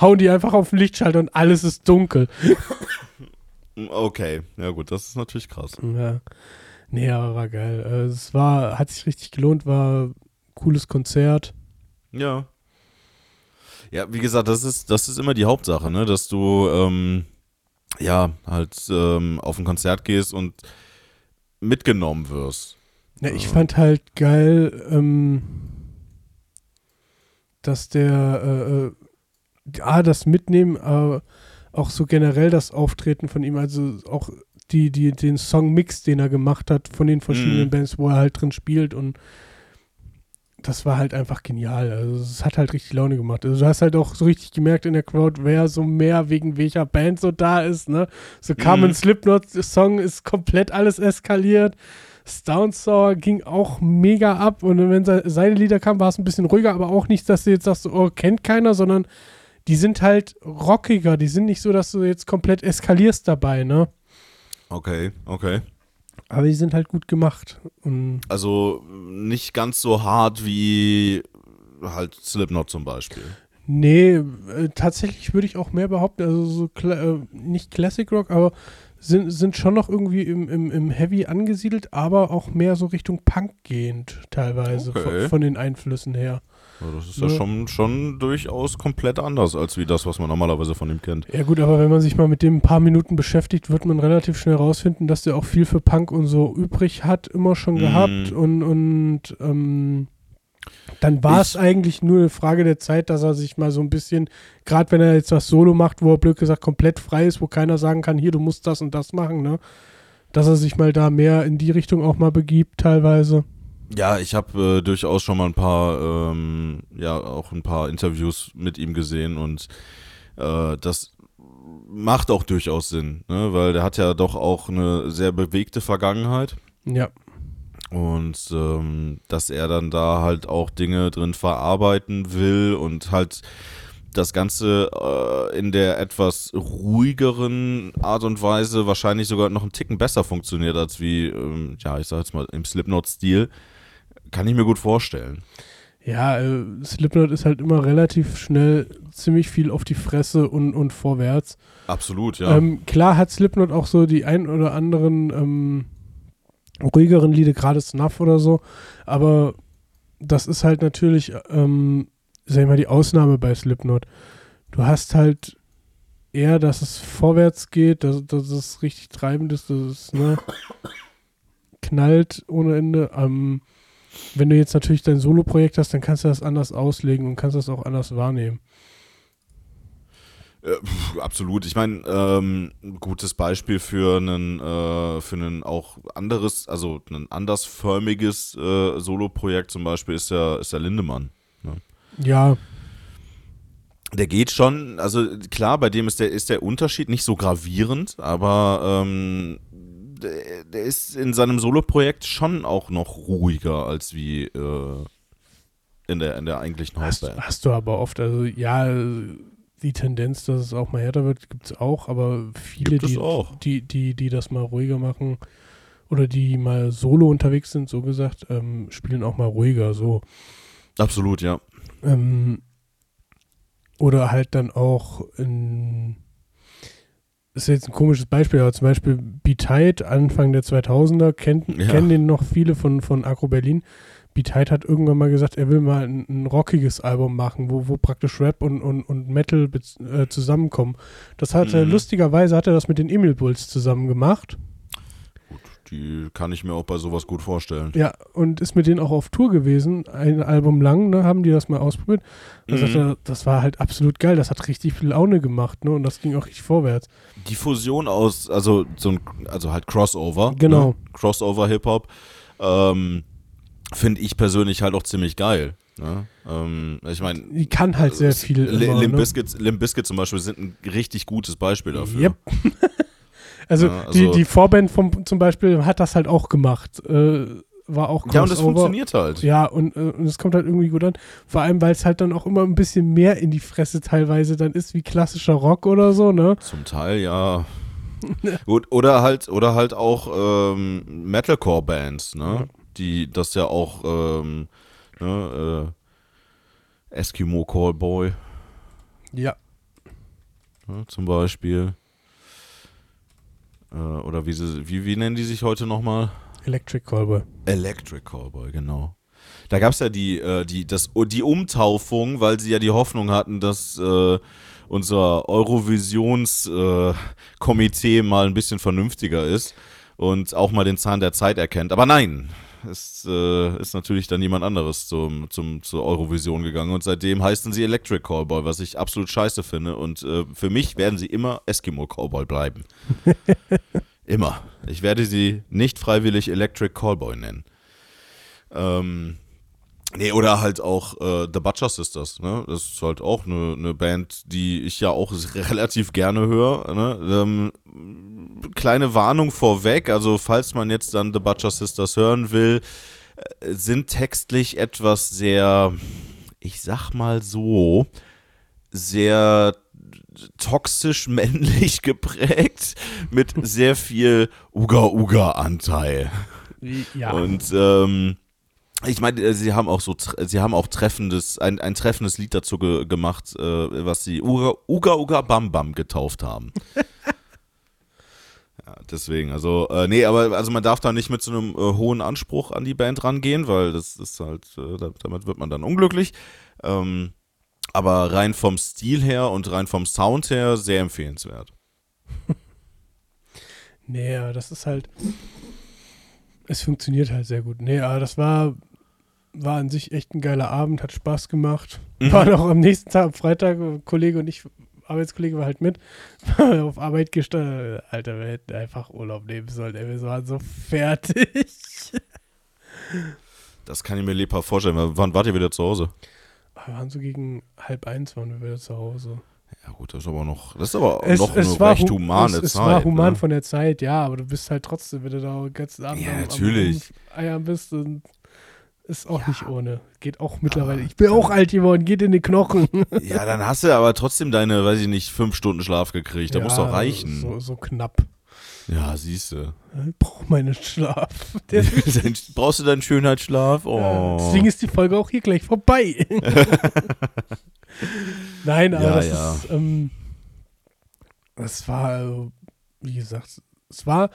hauen die einfach auf den Lichtschalter und alles ist dunkel. okay, ja gut, das ist natürlich krass. Ja. Nee, aber war geil. Äh, Es war, hat sich richtig gelohnt, war ein cooles Konzert. Ja. Ja, wie gesagt, das ist, das ist immer die Hauptsache, ne? Dass du ähm, ja halt ähm, auf ein Konzert gehst und mitgenommen wirst. Ja, ich fand halt geil, ähm, dass der, äh, äh, ah, das Mitnehmen, äh, auch so generell das Auftreten von ihm, also auch die, die, den Songmix, den er gemacht hat von den verschiedenen Mhm. Bands, wo er halt drin spielt und das war halt einfach genial. Also es hat halt richtig Laune gemacht. Also du hast halt auch so richtig gemerkt in der Crowd, wer so mehr wegen welcher Band so da ist, ne? So kam Mhm. ein Slipknot-Song, ist komplett alles eskaliert. Stone Sour ging auch mega ab und wenn se- seine Lieder kamen, war es ein bisschen ruhiger, aber auch nicht, dass du jetzt sagst, oh, kennt keiner, sondern die sind halt rockiger. Die sind nicht so, dass du jetzt komplett eskalierst dabei, ne? Okay, okay. Aber die sind halt gut gemacht. Und Also nicht ganz so hart wie halt Slipknot zum Beispiel. Nee, äh, tatsächlich würde ich auch mehr behaupten, also so Kla äh, nicht Classic Rock, aber sind, sind schon noch irgendwie im, im, im Heavy angesiedelt, aber auch mehr so Richtung Punk gehend teilweise Okay. von, von den Einflüssen her. Das ist ja, Ja. schon, schon durchaus komplett anders als wie das, was man normalerweise von ihm kennt. Ja gut, aber wenn man sich mal mit dem ein paar Minuten beschäftigt, wird man relativ schnell rausfinden, dass der auch viel für Punk und so übrig hat, immer schon Mhm. gehabt und, und ähm, dann war es Ich- eigentlich nur eine Frage der Zeit, dass er sich mal so ein bisschen, gerade wenn er jetzt was Solo macht, wo er blöd gesagt komplett frei ist, wo keiner sagen kann, hier, du musst das und das machen, ne? Dass er sich mal da mehr in die Richtung auch mal begibt, teilweise. Ja, ich habe äh, durchaus schon mal ein paar, ähm, ja, auch ein paar Interviews mit ihm gesehen und äh, das macht auch durchaus Sinn, ne? weil der hat ja doch auch eine sehr bewegte Vergangenheit Ja. und ähm, dass er dann da halt auch Dinge drin verarbeiten will und halt das Ganze äh, in der etwas ruhigeren Art und Weise wahrscheinlich sogar noch einen Ticken besser funktioniert als wie, ähm, ja, ich sag jetzt mal im Slipknot-Stil. Kann ich mir gut vorstellen. Ja, äh, Slipknot ist halt immer relativ schnell ziemlich viel auf die Fresse und, und vorwärts. Absolut, ja. Ähm, klar hat Slipknot auch so die ein oder anderen ähm, ruhigeren Lieder, gerade Snuff oder so, aber das ist halt natürlich, ähm, sag ich mal, die Ausnahme bei Slipknot. Du hast halt eher, dass es vorwärts geht, dass, dass es richtig treibend ist, dass es ne, knallt ohne Ende. Ähm, wenn du jetzt natürlich dein Solo-Projekt hast, dann kannst du das anders auslegen und kannst das auch anders wahrnehmen. Äh, pf, absolut. Ich meine, ähm, ein gutes Beispiel für einen, äh, für einen auch anderes, also ein andersförmiges äh, Solo-Projekt zum Beispiel ist der, ist der Lindemann. Ja, Der geht schon, also klar, bei dem ist der, ist der Unterschied nicht so gravierend, aber ähm, der, ist in seinem Solo-Projekt schon auch noch ruhiger als wie äh, in, der, in der eigentlichen hast, Hausband. hast du aber oft. Also ja, die Tendenz, dass es auch mal härter wird, gibt es auch, aber viele, die, auch. Die, die, die das mal ruhiger machen oder die mal solo unterwegs sind, so gesagt, ähm, spielen auch mal ruhiger, so. Absolut, ja. Ähm, oder halt dann auch in ist jetzt ein komisches Beispiel, aber zum Beispiel Be Tight, Anfang der 2000er, kennt, Ja. kennen den noch viele von, von Agro Berlin. Be Tight hat irgendwann mal gesagt, er will mal ein, ein rockiges Album machen, wo, wo praktisch Rap und, und, und Metal äh, zusammenkommen. Das hat er, Mhm. lustigerweise hat er das mit den Emil Bulls zusammen gemacht. Die kann ich mir auch bei sowas gut vorstellen. Ja, und ist mit denen auch auf Tour gewesen, ein Album lang, ne, haben die das mal ausprobiert. Mhm. sagt er, das war halt absolut geil, das hat richtig viel Laune gemacht, ne, und das ging auch richtig vorwärts. Die Fusion aus, also so ein, also halt Crossover. Genau. Ne? Crossover Hip-Hop. Ähm, Finde ich persönlich halt auch ziemlich geil. Ne? Ähm, ich meine, Die kann halt sehr viel. immer, Limp ne? Bizkit Limp Bizkit zum Beispiel sind ein richtig gutes Beispiel dafür. Yep. also, Ja, die, also- die Vorband vom, zum Beispiel hat das halt auch gemacht. Äh, war auch Ja, und das Crossover. funktioniert halt. Ja, und, äh, und es kommt halt irgendwie gut an. Vor allem, weil es halt dann auch immer ein bisschen mehr in die Fresse teilweise dann ist, wie klassischer Rock oder so, ne? Zum Teil ja. Gut, oder halt, oder halt auch ähm, Metalcore-Bands, ne? Ja. Die das ja auch ähm, ne, äh, Eskimo Callboy Ja. ne, zum Beispiel. Äh, oder wie, sie, wie, wie nennen die sich heute nochmal? Electric Callboy. Electric Callboy, genau. Da gab es ja die, äh, die, das, die Umtaufung, weil sie ja die Hoffnung hatten, dass äh, unser Eurovisions-Komitee äh, mal ein bisschen vernünftiger ist und auch mal den Zahn der Zeit erkennt. Aber nein, es äh, ist natürlich dann jemand anderes zum, zum, zur Eurovision gegangen und seitdem heißen sie Electric Callboy, was ich absolut scheiße finde. Und äh, für mich werden sie immer Eskimo Callboy bleiben. immer. Ich werde sie nicht freiwillig Electric Callboy nennen. Ähm, nee, oder halt auch äh, The Butcher Sisters, ne? Das ist halt auch eine ne Band, die ich ja auch relativ gerne höre. Ne? Ähm, kleine Warnung vorweg, also falls man jetzt dann The Butcher Sisters hören will, äh, sind textlich etwas sehr, ich sag mal so, sehr toxisch männlich geprägt mit sehr viel Uga-Uga-Anteil. Ja. Und ähm, ich meine, äh, sie haben auch so, sie haben auch treffendes, ein, ein treffendes Lied dazu ge gemacht, äh, was sie Uga, Uga Uga Bam Bam getauft haben. deswegen, also, äh, nee, aber also man darf da nicht mit so einem äh, hohen Anspruch an die Band rangehen, weil das ist halt, äh, da- damit wird man dann unglücklich. Ähm, aber rein vom Stil her und rein vom Sound her sehr empfehlenswert. Nee, das ist halt. Es funktioniert halt sehr gut. Nee, aber das war, war an sich echt ein geiler Abend, hat Spaß gemacht. Mhm. War noch am nächsten Tag, am Freitag, Kollege und ich, Arbeitskollege war halt mit, auf Arbeit gestanden. Alter, wir hätten einfach Urlaub nehmen sollen. Ey, wir waren so fertig. Das kann ich mir lebhaft vorstellen. Wann wart ihr wieder zu Hause? Wir waren so gegen halb eins, waren wir wieder zu Hause. Ja gut, das ist aber noch, das ist aber Es, noch es eine recht hu- humane es, es Zeit. war human ne? von der Zeit, ja, aber du bist halt trotzdem, wenn du da den ganzen Abend Ja, am- natürlich. am Eiern bist und ist auch nicht ohne. Geht auch mittlerweile. Ich bin auch alt geworden, geht in die Knochen. Ja, dann hast du aber trotzdem deine, weiß ich nicht, fünf Stunden Schlaf gekriegt. Da muss doch reichen. So, so knapp. Ja, siehst du. Ich brauche meinen Schlaf. Brauchst du deinen Schönheitsschlaf? Oh. Ja, deswegen ist die Folge auch hier gleich vorbei. Nein, aber Ja, das ja. ist, ähm, das war, also, wie gesagt, es war,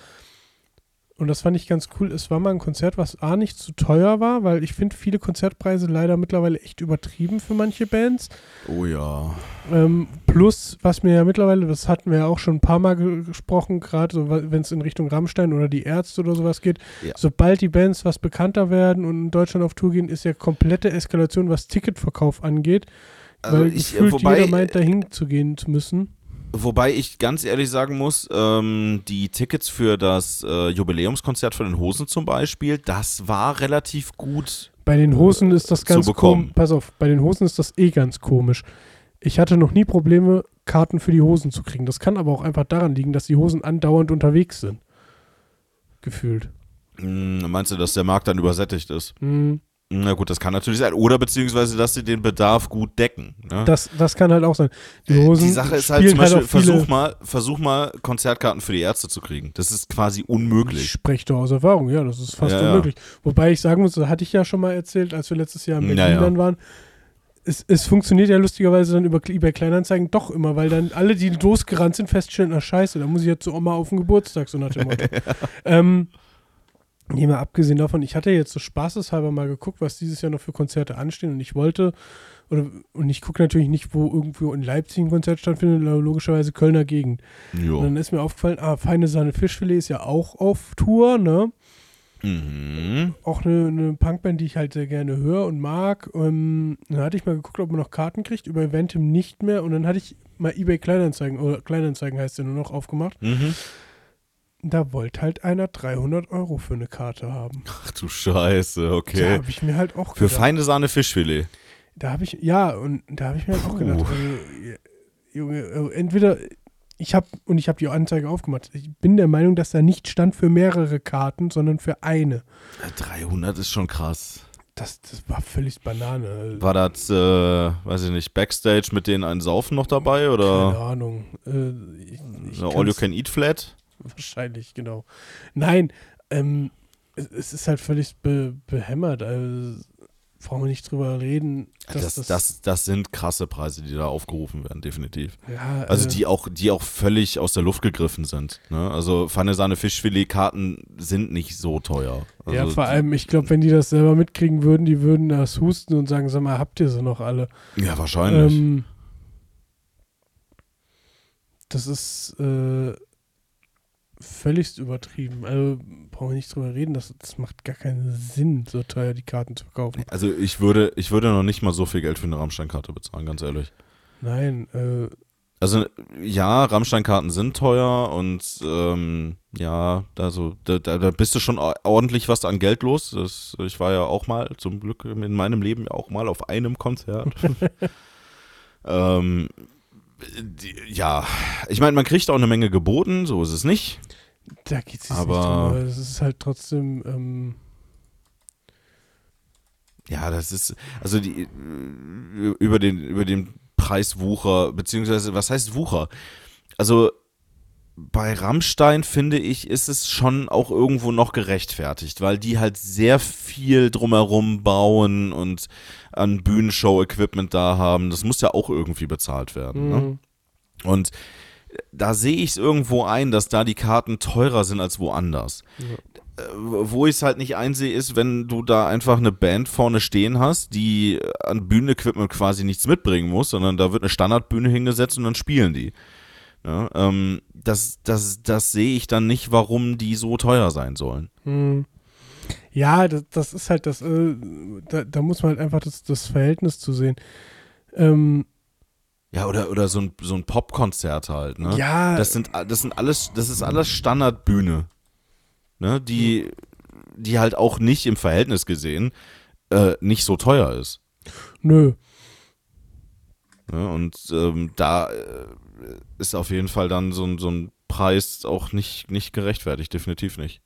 und das fand ich ganz cool, es war mal ein Konzert, was A nicht zu teuer war, weil ich finde viele Konzertpreise leider mittlerweile echt übertrieben für manche Bands. Oh ja. Ähm, plus, was mir ja mittlerweile, das hatten wir ja auch schon ein paar Mal ge gesprochen, gerade so, wenn es in Richtung Rammstein oder die Ärzte oder sowas geht, Ja. sobald die Bands was bekannter werden und in Deutschland auf Tour gehen, ist ja komplette Eskalation, was Ticketverkauf angeht. Also weil ich, gefühlt wobei, jeder meint, dahin zu gehen zu müssen. Wobei ich ganz ehrlich sagen muss, ähm, die Tickets für das äh, Jubiläumskonzert von den Hosen zum Beispiel, das war relativ gut. Bei den Hosen ist das ganz komisch. Pass auf, bei den Hosen ist das eh ganz komisch. Ich hatte noch nie Probleme, Karten für die Hosen zu kriegen. Das kann aber auch einfach daran liegen, dass die Hosen andauernd unterwegs sind. Gefühlt. Hm, meinst du, dass der Markt dann übersättigt ist? Hm. Na gut, das kann natürlich sein. Oder beziehungsweise, dass sie den Bedarf gut decken. Ne? Das, das kann halt auch sein. Die Hosen die Sache ist halt zum Beispiel, auch viele, versuch, mal, versuch mal Konzertkarten für die Ärzte zu kriegen. Das ist quasi Ich unmöglich. spreche doch aus Erfahrung, ja, das ist fast Ja, ja. unmöglich. Wobei ich sagen muss, das hatte ich ja schon mal erzählt, als wir letztes Jahr in Berlin Ja, ja. dann waren. Es, es funktioniert ja lustigerweise dann über eBay Kleinanzeigen doch immer, weil dann alle, die losgerannt sind, feststellen, na scheiße, da muss ich jetzt zu Oma auf den Geburtstag, so nach dem Motto. ähm, nee, mal abgesehen davon, ich hatte jetzt so spaßeshalber mal geguckt, was dieses Jahr noch für Konzerte anstehen und ich wollte, oder, und ich gucke natürlich nicht, wo irgendwo in Leipzig ein Konzert stattfindet, logischerweise Kölner Gegend. Und Jo. dann ist mir aufgefallen, ah, Feine Sahne Fischfilet ist ja auch auf Tour, ne? Mhm. Auch eine, eine Punkband, die ich halt sehr gerne höre und mag. Ähm, dann hatte ich mal geguckt, ob man noch Karten kriegt, über Eventim nicht mehr. Und dann hatte ich mal eBay Kleinanzeigen, oder Kleinanzeigen heißt ja nur noch, aufgemacht. Mhm. Da wollte halt einer 300 Euro für eine Karte haben. Ach du Scheiße, Da okay. habe ich mir halt auch Für gedacht. feine Sahne Fischfilet. Da habe ich, ja, und da habe ich mir halt auch gedacht, also, Junge, äh, entweder, ich habe, und ich habe die Anzeige aufgemacht, ich bin der Meinung, dass da nicht stand für mehrere Karten, sondern für eine. 300 ist schon krass. Das, das war völlig Banane. War das, äh, weiß ich nicht, Backstage mit denen ein Saufen noch dabei Keine oder Ahnung. Äh, ich, ich eine kann's- All-You-Can-Eat-Flat? Wahrscheinlich, genau. Nein, ähm, es, es ist halt völlig be, behämmert. Also, brauchen wir nicht drüber reden. Dass Das, das, das sind krasse Preise, die da aufgerufen werden, definitiv. ja, Also äh, die auch, die auch völlig aus der Luft gegriffen sind. Ne? Also Pfanne Sahne Fischfilet-Karten sind nicht so teuer. Also ja, vor allem, ich glaube, wenn die das selber mitkriegen würden, die würden das husten und sagen, sag mal, habt ihr sie noch alle? Ja, wahrscheinlich. Ähm, das ist äh, völligst übertrieben. Also brauchen wir nicht drüber reden, das, das macht gar keinen Sinn, so teuer die Karten zu verkaufen. also ich würde, ich würde noch nicht mal so viel Geld für eine Rammstein-Karte bezahlen, ganz ehrlich. Nein, äh, Also ja, Rammstein-Karten sind teuer und ähm, ja, also da, da, bist du schon or- ordentlich was an Geld los. Das, ich war ja auch mal, zum Glück in meinem Leben ja auch mal auf einem Konzert. ähm, die, ja, ich meine, man kriegt auch eine Menge geboten, so ist es nicht. Da geht es nicht drum, aber es ist halt trotzdem, ähm, Ja, das ist, also die, über den, über den Preiswucher, beziehungsweise, was heißt Wucher? Also, bei Rammstein finde ich, ist es schon auch irgendwo noch gerechtfertigt, weil die halt sehr viel drumherum bauen und an Bühnenshow-Equipment da haben. Das muss ja auch irgendwie bezahlt werden. Ne? mh. Und da sehe ich es irgendwo ein, dass da die Karten teurer sind als woanders. Äh, Wo ich es halt nicht einsehe, ist, wenn du da einfach eine Band vorne stehen hast, die an Bühnenequipment quasi nichts mitbringen muss, sondern da wird eine Standardbühne hingesetzt und dann spielen die. Ja, ähm, das, das, das sehe ich dann nicht, warum die so teuer sein sollen. Hm. Ja, das, das ist halt das, äh, da, da muss man halt einfach das, das Verhältnis zu sehen. Ähm, Ja, oder, oder so ein, so ein Popkonzert halt, ne? Ja, Das sind, das sind alles, das ist alles Standardbühne. Ne, die, die halt auch nicht im Verhältnis gesehen äh, nicht so teuer ist. nö. Ne? Und ähm, da äh, ist auf jeden Fall dann so, ein- so ein Preis auch nicht, nicht gerechtfertigt, definitiv nicht.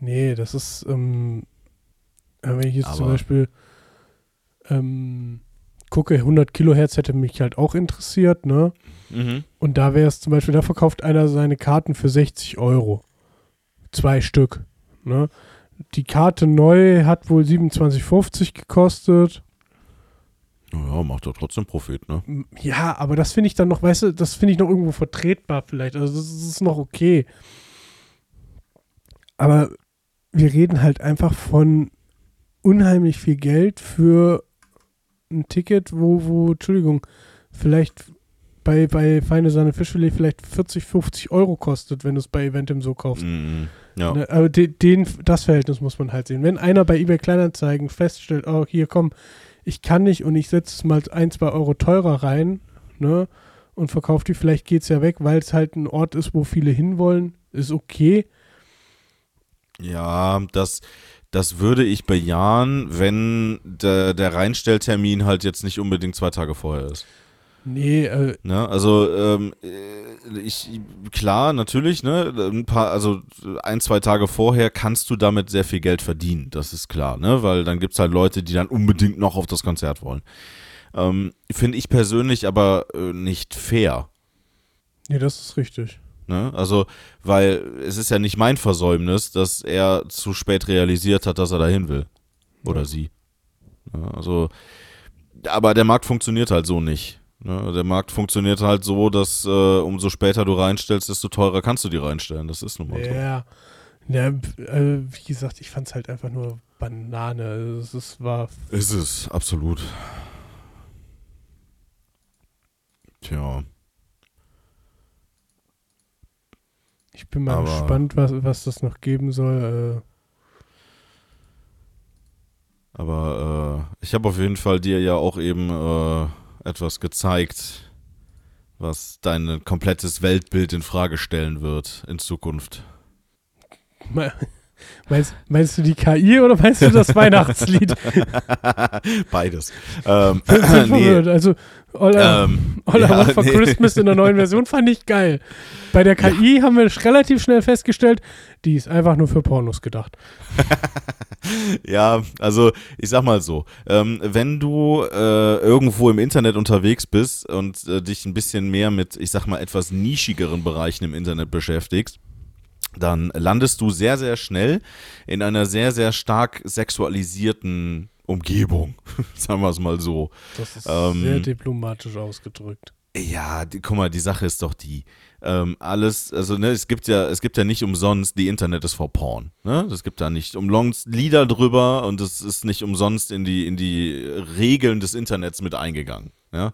Nee, das ist, ähm, wenn ich jetzt zum Aber- Beispiel ähm, gucke, 100 Kilohertz hätte mich halt auch interessiert, ne? Mhm. Und da wäre es zum Beispiel, da verkauft einer seine Karten für 60 Euro. Zwei Stück. Ne? Die Karte neu hat wohl 27,50 gekostet. Ja, macht doch trotzdem Profit, ne? Ja, aber das finde ich dann noch, weißt du, das finde ich noch irgendwo vertretbar vielleicht. Also das ist noch okay. Aber wir reden halt einfach von unheimlich viel Geld für ein Ticket, wo, wo, Entschuldigung, vielleicht bei, bei Feine Sahne Fischfilet vielleicht 40, 50 Euro kostet, wenn du es bei Eventim so kaufst. Mhm. Ja. Ne, aber de, den, das Verhältnis muss man halt sehen. Wenn einer bei eBay Kleinanzeigen feststellt, oh, hier komm, ich kann nicht und ich setze es mal ein, zwei Euro teurer rein, ne, und verkaufe die, vielleicht geht es ja weg, weil es halt ein Ort ist, wo viele hinwollen, ist okay. Ja, das, das würde ich bejahen, wenn der, der Reinstelltermin halt jetzt nicht unbedingt zwei Tage vorher ist. Nee, äh, Ne? Also ähm, äh, ich klar, natürlich, ne, ein paar, also ein, zwei Tage vorher kannst du damit sehr viel Geld verdienen, das ist klar, ne? Weil dann gibt es halt Leute, die dann unbedingt noch auf das Konzert wollen. Ähm, Finde ich persönlich aber äh, nicht fair. nee, das ist richtig. Ne? Also, weil es ist ja nicht mein Versäumnis, dass er zu spät realisiert hat, dass er dahin will. Oder Ja. sie. Ja, also, aber der Markt funktioniert halt so nicht. Ne? Der Markt funktioniert halt so, dass äh, umso später du reinstellst, desto teurer kannst du die reinstellen. Das ist nun mal so. Ja. Äh, wie gesagt, ich fand es halt einfach nur Banane. Es ist, war Ist es, absolut. Tja. Ich bin mal Aber- gespannt, was, was das noch geben soll. Aber äh, ich habe auf jeden Fall dir ja auch eben äh, etwas gezeigt, was dein komplettes Weltbild in Frage stellen wird in Zukunft. Me- meinst, meinst du die KI oder meinst du das Weihnachtslied? Beides. Ähm, nee. Also, Ola, ähm, Ola ja, for nee. Christmas in der neuen Version fand ich geil. Bei der KI haben wir relativ schnell festgestellt, die ist einfach nur für Pornos gedacht. Ja, also ich sag mal so, ähm, wenn du äh, irgendwo im Internet unterwegs bist und äh, dich ein bisschen mehr mit, ich sag mal, etwas nischigeren Bereichen im Internet beschäftigst, dann landest du sehr, sehr schnell in einer sehr, sehr stark sexualisierten Umgebung. Sagen wir es mal so. Das ist Ähm, sehr diplomatisch ausgedrückt. Ja, die, guck mal, die Sache ist doch die. Ähm, alles, also ne, es gibt ja, es gibt ja nicht umsonst, die Internet ist for Porn. Ne? Es gibt da nicht umsonst Lieder drüber und es ist nicht umsonst in die, in die Regeln des Internets mit eingegangen. Ja?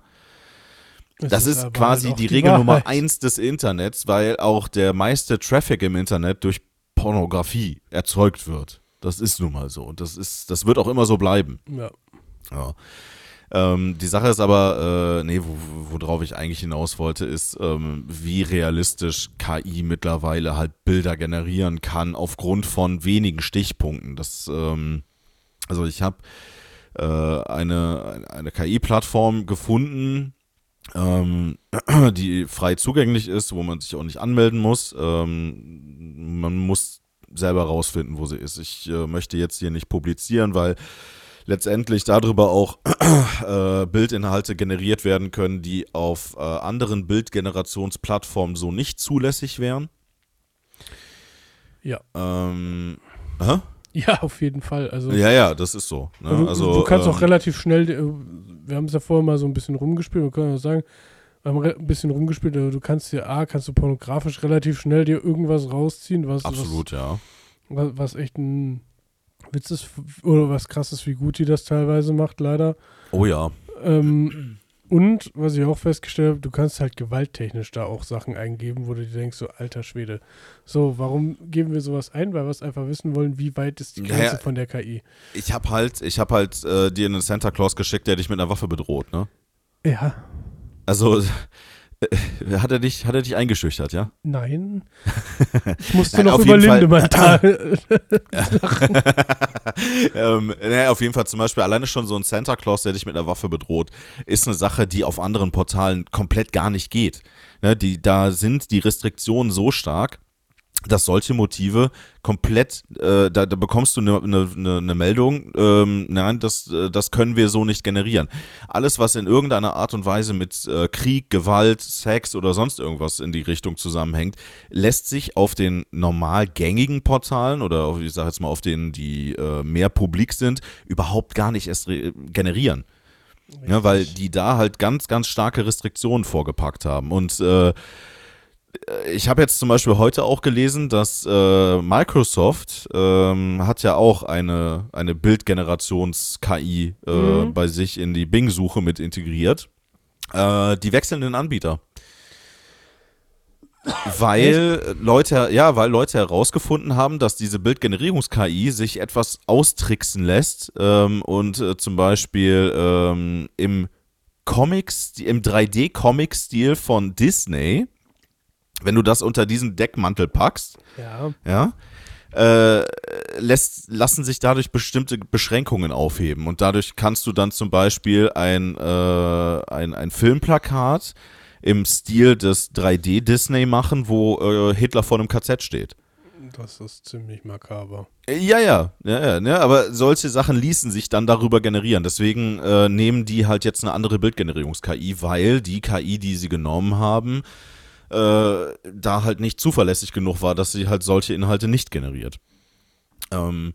Es Das ist, aber quasi halt auch die, Regel Nummer eins des Internets, weil auch der meiste Traffic im Internet durch Pornografie erzeugt wird. Das ist nun mal so. Und das ist, das wird auch immer so bleiben. Ja. Ja. Ähm, die Sache ist aber, äh, nee, wo- worauf ich eigentlich hinaus wollte, ist, ähm, wie realistisch KI mittlerweile halt Bilder generieren kann aufgrund von wenigen Stichpunkten. Das, ähm, also ich habe äh, eine, eine KI-Plattform gefunden, ähm, die frei zugänglich ist, wo man sich auch nicht anmelden muss. Ähm, man muss selber rausfinden, wo sie ist. Ich äh, möchte jetzt hier nicht publizieren, weil letztendlich darüber auch äh, Bildinhalte generiert werden können, die auf äh, anderen Bildgenerationsplattformen so nicht zulässig wären. Ja. Ähm, hä? ja, auf jeden Fall. Also, Ja, ja, das ist so. Ne? du, also, du kannst ähm, auch relativ schnell, äh, wir haben es ja vorher mal so ein bisschen rumgespielt, wir können auch sagen, wir haben ein bisschen rumgespielt, aber du kannst dir, A, kannst du pornografisch relativ schnell dir irgendwas rausziehen, was, Absolut, ja. was, was, was echt ein Witz ist oder was krass ist, wie gut die das teilweise macht, leider. Oh ja. Ähm, und was ich auch festgestellt habe, du kannst halt gewalttechnisch da auch Sachen eingeben, wo du dir denkst, so alter Schwede. So, warum geben wir sowas ein? Weil wir es einfach wissen wollen, wie weit ist die Grenze Naja, von der KI. Ich habe halt, ich habe halt äh, dir einen Santa Claus geschickt, der dich mit einer Waffe bedroht, ne? Ja, Also hat er dich, hat er dich eingeschüchtert, ja? nein. Ich musste Nein, noch auf über Lindemann ta- ähm, naja, auf jeden Fall zum Beispiel alleine schon so ein Santa Claus, der dich mit einer Waffe bedroht, ist eine Sache, die auf anderen Portalen komplett gar nicht geht. Ne, die, da sind die Restriktionen so stark, dass solche Motive komplett, äh, da, da bekommst du eine ne, ne, ne Meldung, ähm, nein, das, äh, das können wir so nicht generieren. Alles, was in irgendeiner Art und Weise mit äh, Krieg, Gewalt, Sex oder sonst irgendwas in die Richtung zusammenhängt, lässt sich auf den normal gängigen Portalen oder auf, ich sage jetzt mal auf denen, die äh, mehr publik sind, überhaupt gar nicht erst generieren. Ja, weil die da halt ganz, ganz starke Restriktionen vorgepackt haben. Und äh, ich habe jetzt zum Beispiel heute auch gelesen, dass äh, Microsoft ähm, hat ja auch eine, eine Bildgenerations-KI äh, mhm. bei sich in die Bing-Suche mit integriert. Äh, die wechseln den Anbieter. Weil Leute, ja, weil Leute herausgefunden haben, dass diese Bildgenerierungs-KI sich etwas austricksen lässt ähm, und äh, zum Beispiel ähm, im Comics, im 3D-Comic-Stil von Disney wenn du das unter diesen Deckmantel packst, ja, ja äh, lässt, lassen sich dadurch bestimmte Beschränkungen aufheben. Und dadurch kannst du dann zum Beispiel ein, äh, ein, ein Filmplakat im Stil des 3D-Disney machen, wo äh, Hitler vor einem KZ steht. Das ist ziemlich makaber. Ja, ja, ja, ja, ne? aber solche Sachen ließen sich dann darüber generieren. Deswegen äh, nehmen die halt jetzt eine andere Bildgenerierungs-KI, weil die KI, die sie genommen haben, da halt nicht zuverlässig genug war, dass sie halt solche Inhalte nicht generiert. Ähm,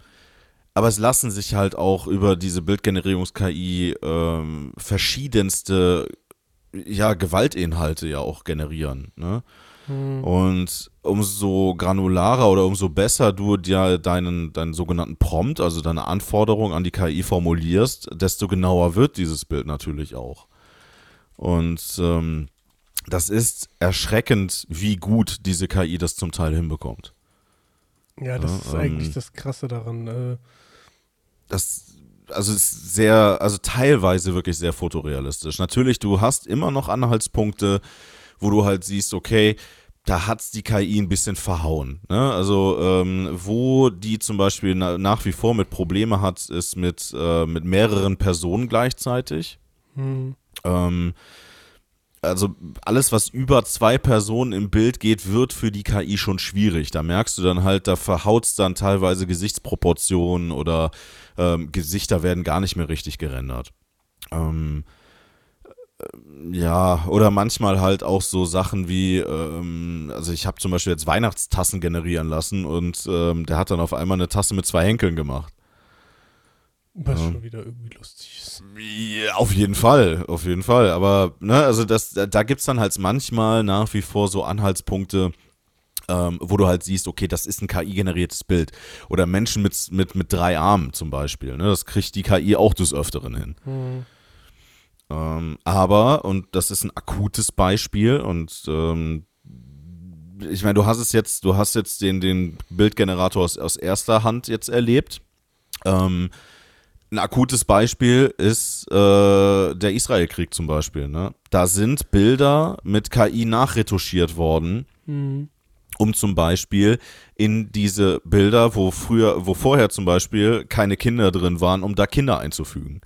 aber es lassen sich halt auch über diese Bildgenerierungs-KI ähm, verschiedenste ja, Gewaltinhalte ja auch generieren. Ne? Hm. Und umso granularer oder umso besser du dir deinen, deinen sogenannten Prompt, also deine Anforderung an die KI formulierst, desto genauer wird dieses Bild natürlich auch. Und ähm, das ist erschreckend, wie gut diese KI das zum Teil hinbekommt. Ja, das ja, ist ähm, eigentlich das Krasse daran. Äh. Das, also ist sehr, also teilweise wirklich sehr fotorealistisch. Natürlich, du hast immer noch Anhaltspunkte, wo du halt siehst, okay, da hat es die KI ein bisschen verhauen. Ne? Also ähm, wo die zum Beispiel na, nach wie vor mit Probleme hat, ist mit, äh, mit mehreren Personen gleichzeitig. Hm. Ähm, also alles, was über zwei Personen im Bild geht, wird für die KI schon schwierig. Da merkst du dann halt, da verhaut es dann teilweise Gesichtsproportionen oder ähm, Gesichter werden gar nicht mehr richtig gerendert. Ähm, äh, ja, oder manchmal halt auch so Sachen wie, ähm, also ich habe zum Beispiel jetzt Weihnachtstassen generieren lassen und ähm, der hat dann auf einmal eine Tasse mit zwei Henkeln gemacht. Was ja. schon wieder irgendwie lustig ist. Ja, auf jeden Fall, auf jeden Fall. Aber, ne, also das, da gibt es dann halt manchmal nach wie vor so Anhaltspunkte, ähm, wo du halt siehst, okay, das ist ein KI-generiertes Bild. Oder Menschen mit, mit, mit drei Armen zum Beispiel. Ne? Das kriegt die KI auch des Öfteren hin. Mhm. Ähm, aber, und das ist ein akutes Beispiel, und ähm, ich meine, du hast es jetzt, du hast jetzt den, den Bildgenerator aus, aus erster Hand jetzt erlebt. Ähm, ein akutes Beispiel ist äh, der Israelkrieg zum Beispiel. Ne? Da sind Bilder mit KI nachretuschiert worden, mhm. um zum Beispiel in diese Bilder, wo früher, wo vorher zum Beispiel keine Kinder drin waren, um da Kinder einzufügen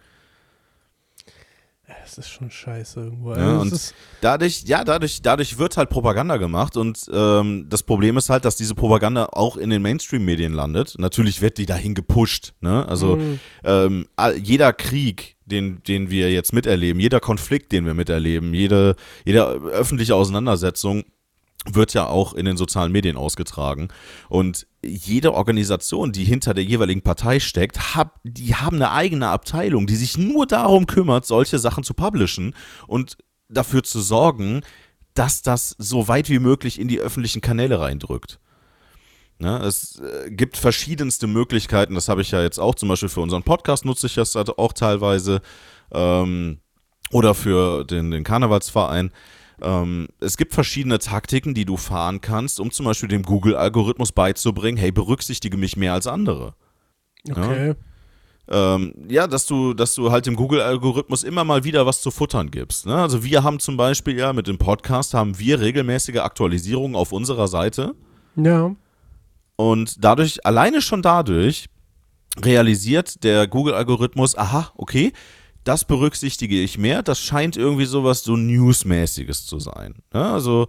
das ist schon scheiße irgendwo. Ja, also und dadurch, ja, dadurch, dadurch wird halt Propaganda gemacht und ähm, das Problem ist halt, dass diese Propaganda auch in den Mainstream-Medien landet. Natürlich wird die dahin gepusht. Ne? Also mhm. ähm, jeder Krieg, den, den wir jetzt miterleben, jeder Konflikt, den wir miterleben, jede, jede öffentliche Auseinandersetzung wird ja auch in den sozialen Medien ausgetragen. Und jede Organisation, die hinter der jeweiligen Partei steckt, hab, die haben eine eigene Abteilung, die sich nur darum kümmert, solche Sachen zu publishen und dafür zu sorgen, dass das so weit wie möglich in die öffentlichen Kanäle reindrückt. Ne, es äh, gibt verschiedenste Möglichkeiten, das habe ich ja jetzt auch zum Beispiel für unseren Podcast nutze ich das auch teilweise ähm, oder für den, den Karnevalsverein ähm, es gibt verschiedene Taktiken, die du fahren kannst, um zum Beispiel dem Google-Algorithmus beizubringen, hey, berücksichtige mich mehr als andere. Okay. Ja? Ähm, ja, dass du, dass du halt dem Google-Algorithmus immer mal wieder was zu futtern gibst. Ne? Also wir haben zum Beispiel ja mit dem Podcast haben wir regelmäßige Aktualisierungen auf unserer Seite. Ja. Und dadurch, alleine schon dadurch, realisiert der Google-Algorithmus, aha, okay, das berücksichtige ich mehr. Das scheint irgendwie sowas so Newsmäßiges zu sein. Ja, also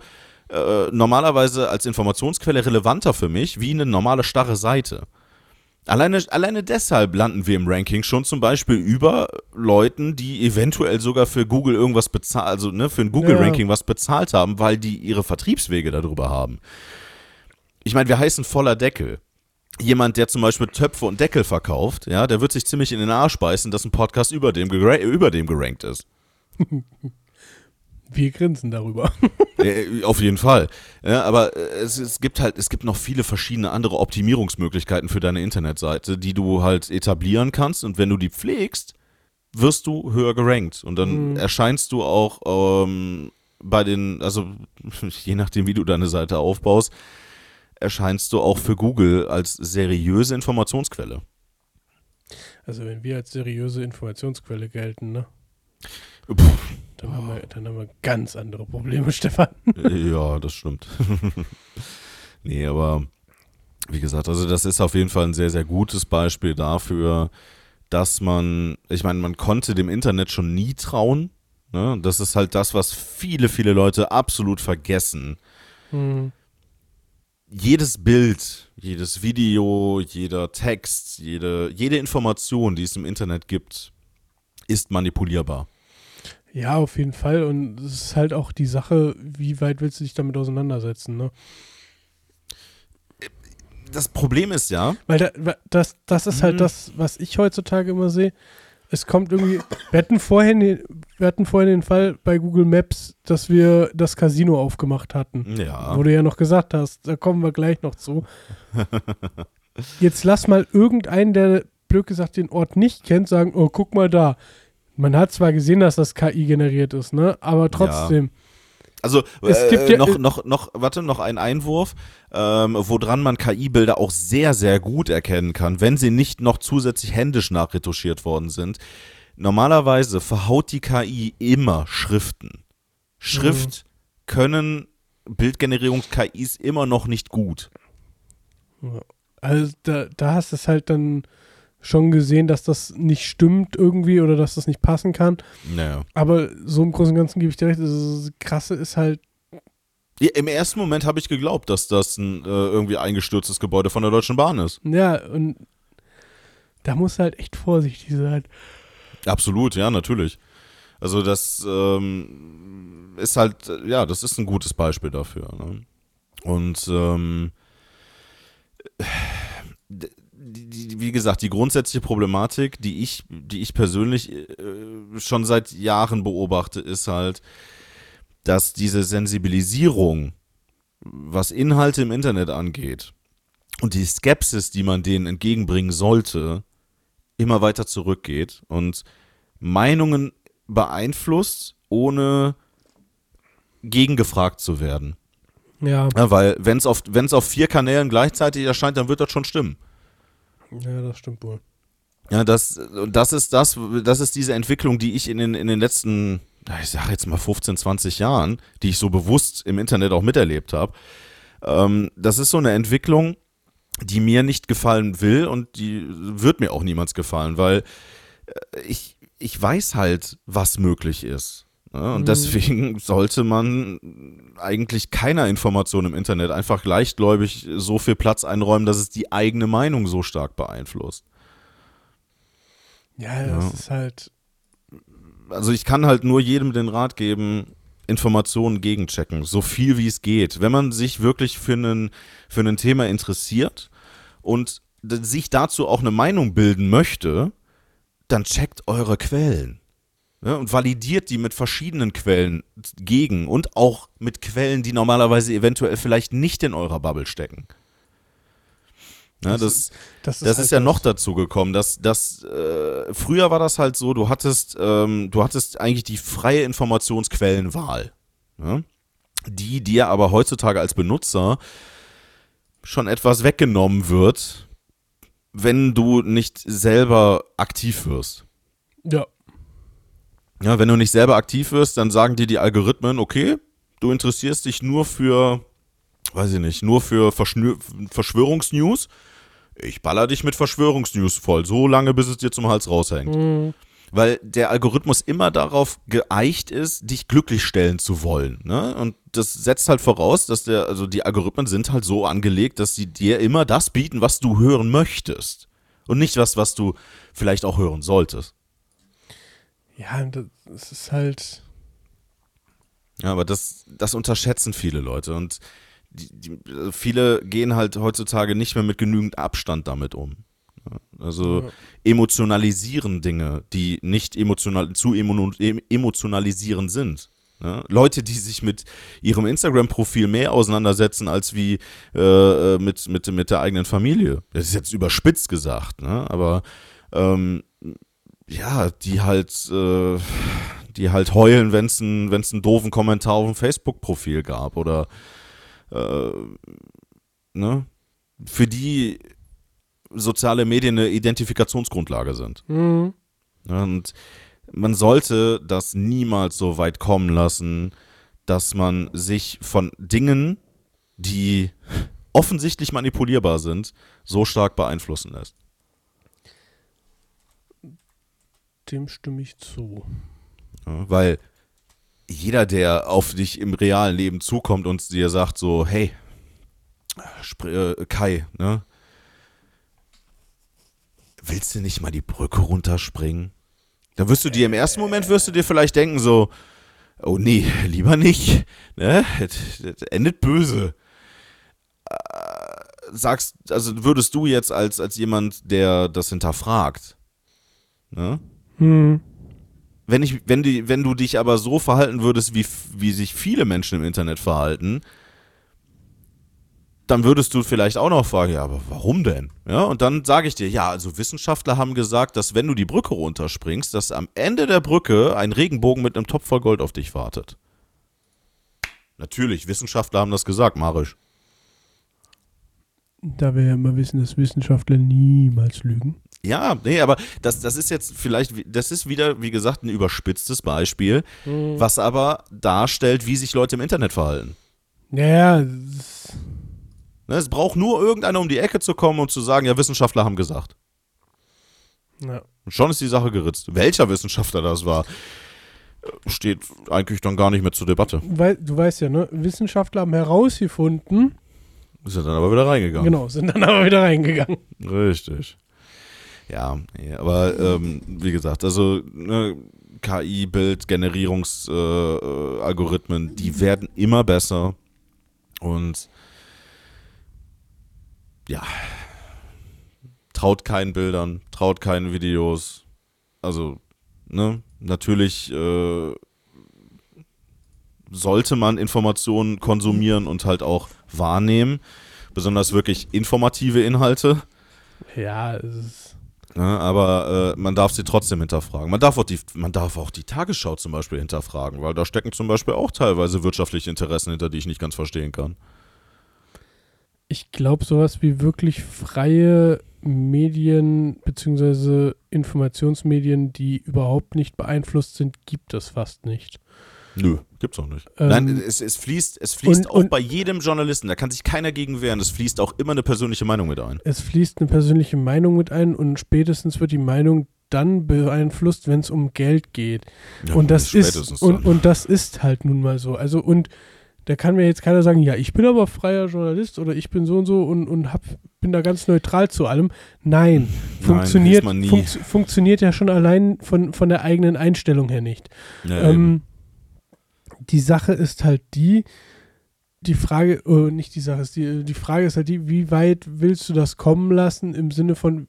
äh, normalerweise als Informationsquelle relevanter für mich wie eine normale starre Seite. Alleine, alleine deshalb landen wir im Ranking schon zum Beispiel über Leuten, die eventuell sogar für Google irgendwas bezahlt, also ne, für ein Google-Ranking was bezahlt haben, weil die ihre Vertriebswege darüber haben. Ich meine, wir heißen voller Deckel. Jemand, der zum Beispiel Töpfe und Deckel verkauft, ja, der wird sich ziemlich in den Arsch beißen, dass ein Podcast über dem, über dem gerankt ist. Wir grinsen darüber. Äh, Auf jeden Fall. Ja, aber äh, es, es gibt halt, es gibt noch viele verschiedene andere Optimierungsmöglichkeiten für deine Internetseite, die du halt etablieren kannst. Und wenn du die pflegst, wirst du höher gerankt. Und dann erscheinst du auch ähm, bei den, also je nachdem, wie du deine Seite aufbaust, erscheinst du auch für Google als seriöse Informationsquelle. Also wenn wir als seriöse Informationsquelle gelten, ne? Puh, Dann haben, wir, dann haben wir ganz andere Probleme, Stefan. Ja, das stimmt. nee, aber wie gesagt, also das ist auf jeden Fall ein sehr, sehr gutes Beispiel dafür, dass man, ich meine, man konnte dem Internet schon nie trauen. Ne? Das ist halt das, was viele, viele Leute absolut vergessen. Hm. Jedes Bild, jedes Video, jeder Text, jede, jede Information, die es im Internet gibt, ist manipulierbar. Ja, auf jeden Fall. Und es ist halt auch die Sache, wie weit willst du dich damit auseinandersetzen, ne? Das Problem ist ja, Weil da, das, das ist halt Mhm. das, was ich heutzutage immer sehe. Es kommt irgendwie, wir hatten vorhin, den- wir hatten vorhin den Fall bei Google Maps, dass wir das Casino aufgemacht hatten. ja, Wo du ja noch gesagt hast, da kommen wir gleich noch zu. Jetzt lass mal irgendeinen, der blöd gesagt den Ort nicht kennt, sagen, oh, guck mal da. Man hat zwar gesehen, dass das KI generiert ist, ne? Aber trotzdem. Also Es äh, gibt ja- noch, noch, noch, warte, noch ein Einwurf, ähm, woran man KI-Bilder auch sehr, sehr gut erkennen kann, wenn sie nicht noch zusätzlich händisch nachretuschiert worden sind. Normalerweise verhaut die KI immer Schriften. Schrift können Bildgenerierungs-KIs immer noch nicht gut. Also da, da hast du es halt dann schon gesehen, dass das nicht stimmt irgendwie oder dass das nicht passen kann. Naja. Aber so im Großen und Ganzen gebe ich dir recht. Das Krasse ist halt, Ja, Im ersten Moment habe ich geglaubt, dass das ein äh, irgendwie eingestürztes Gebäude von der Deutschen Bahn ist. ja, und da muss halt echt vorsichtig sein. Absolut, ja, natürlich. Also das ähm, ist halt, ja, das ist ein gutes Beispiel dafür. Ne? Und ähm, die, die, wie gesagt, die grundsätzliche Problematik, die ich, die ich persönlich äh, schon seit Jahren beobachte, ist halt, dass diese Sensibilisierung, was Inhalte im Internet angeht, und die Skepsis, die man denen entgegenbringen sollte, immer weiter zurückgeht und Meinungen beeinflusst, ohne gegengefragt zu werden. Ja, Ja, weil wenn es auf, wenn's auf vier Kanälen gleichzeitig erscheint, dann wird das schon stimmen. Ja, das stimmt wohl. Ja, das, das ist das, das ist diese Entwicklung, die ich in den, in den letzten, ich sage jetzt mal 15, 20 Jahren, die ich so bewusst im Internet auch miterlebt habe. Ähm, das ist so eine Entwicklung, die mir nicht gefallen will und die wird mir auch niemals gefallen, weil äh, ich, ich weiß halt, was möglich ist. Ne? Und Mhm. deswegen sollte man eigentlich keiner Information im Internet einfach leichtgläubig so viel Platz einräumen, dass es die eigene Meinung so stark beeinflusst. Ja, das Ja. ist halt, also ich kann halt nur jedem den Rat geben, Informationen gegenchecken, so viel wie es geht. Wenn man sich wirklich für ein für ein Thema interessiert und sich dazu auch eine Meinung bilden möchte, dann checkt eure Quellen. Ja, und validiert die mit verschiedenen Quellen gegen und auch mit Quellen, die normalerweise eventuell vielleicht nicht in eurer Bubble stecken. Ja, Das das, das ist, das halt ist ja noch dazu gekommen, dass, dass äh, früher war das halt so, du hattest, ähm, du hattest eigentlich die freie Informationsquellenwahl. Ja? Die dir aber heutzutage als Benutzer schon etwas weggenommen wird, wenn du nicht selber aktiv wirst. Ja, Ja, wenn du nicht selber aktiv wirst, dann sagen dir die Algorithmen, okay, du interessierst dich nur für, weiß ich nicht, nur für Verschnür Verschwörungsnews. Ich baller dich mit Verschwörungsnews voll, so lange, bis es dir zum Hals raushängt. Mhm. weil der Algorithmus immer darauf geeicht ist, dich glücklich stellen zu wollen. Ne? Und das setzt halt voraus, dass der, also die Algorithmen sind halt so angelegt, dass sie dir immer das bieten, was du hören möchtest. Und nicht was, was du vielleicht auch hören solltest. Ja, das ist halt. Ja, aber das, das unterschätzen viele Leute. Und die, die, viele gehen halt heutzutage nicht mehr mit genügend Abstand damit um. Also ja. emotionalisieren Dinge, die nicht emotional, zu emotionalisieren sind. Ja? Leute, die sich mit ihrem Instagram-Profil mehr auseinandersetzen als wie äh, mit, mit, mit der eigenen Familie. Das ist jetzt überspitzt gesagt, ne? aber ähm, ja, die halt, äh, die halt heulen, wenn es einen einen doofen Kommentar auf dem Facebook-Profil gab oder äh, ne? Für die soziale Medien eine Identifikationsgrundlage sind. Mhm. Und man sollte das niemals so weit kommen lassen, dass man sich von Dingen, die offensichtlich manipulierbar sind, so stark beeinflussen lässt. Dem stimme ich zu. Ja, weil jeder, der auf dich im realen Leben zukommt und dir sagt so, hey, äh, Kai, ne? Willst du nicht mal die Brücke runterspringen? Dann wirst du dir im ersten Moment wirst du dir vielleicht denken so, oh nee, lieber nicht, ne? Das endet böse. Äh, sagst, also würdest du jetzt als, als jemand, der das hinterfragt, ne? Hm wenn, ich, wenn, die, wenn du dich aber so verhalten würdest, wie, wie sich viele Menschen im Internet verhalten, dann würdest du vielleicht auch noch fragen, ja, aber warum denn? Ja, und dann sage ich dir, ja, also Wissenschaftler haben gesagt, dass wenn du die Brücke runterspringst, dass am Ende der Brücke ein Regenbogen mit einem Topf voll Gold auf dich wartet. Natürlich, Wissenschaftler haben das gesagt, Marisch. Da wir ja immer wissen, dass Wissenschaftler niemals lügen. Ja, nee, aber das, das ist jetzt vielleicht, das ist wieder, wie gesagt, ein überspitztes Beispiel, mhm. was aber darstellt, wie sich Leute im Internet verhalten. Ja. Ne, es braucht nur irgendeiner um die Ecke zu kommen und zu sagen, ja, Wissenschaftler haben gesagt. Ja. Und schon ist die Sache geritzt. Welcher Wissenschaftler das war, steht eigentlich dann gar nicht mehr zur Debatte. Weil, du weißt ja, ne? Wissenschaftler haben herausgefunden. Sind dann aber wieder reingegangen. Genau, sind dann aber wieder reingegangen. Richtig. Ja, aber ähm, wie gesagt, also ne, KI, Bildgenerierungsalgorithmen, äh, die werden immer besser und ja, traut keinen Bildern, traut keinen Videos. Also, ne, natürlich äh, sollte man Informationen konsumieren und halt auch wahrnehmen. Besonders wirklich informative Inhalte. Ja, es ist Ne, aber äh, man darf sie trotzdem hinterfragen. Man darf, auch die, man darf auch die Tagesschau zum Beispiel hinterfragen, weil da stecken zum Beispiel auch teilweise wirtschaftliche Interessen hinter, die ich nicht ganz verstehen kann. Ich glaube, sowas wie wirklich freie Medien bzw. Informationsmedien, die überhaupt nicht beeinflusst sind, gibt es fast nicht. Nö, gibt's auch nicht. Ähm, Nein, es, es fließt, es fließt und, auch und, bei jedem Journalisten, da kann sich keiner gegen wehren, es fließt auch immer eine persönliche Meinung mit ein. Es fließt eine persönliche Meinung mit ein und spätestens wird die Meinung dann beeinflusst, wenn es um Geld geht. Ja, und das ist und, und das ist halt nun mal so. Also und da kann mir jetzt keiner sagen, ja, ich bin aber freier Journalist oder ich bin so und so und, und hab, bin da ganz neutral zu allem. Nein, funktioniert, Nein, fun funktioniert ja schon allein von, von der eigenen Einstellung her nicht. Ja, ähm, die Sache ist halt die, die Frage, oh, nicht die Sache ist, die, die Frage ist halt die, wie weit willst du das kommen lassen im Sinne von,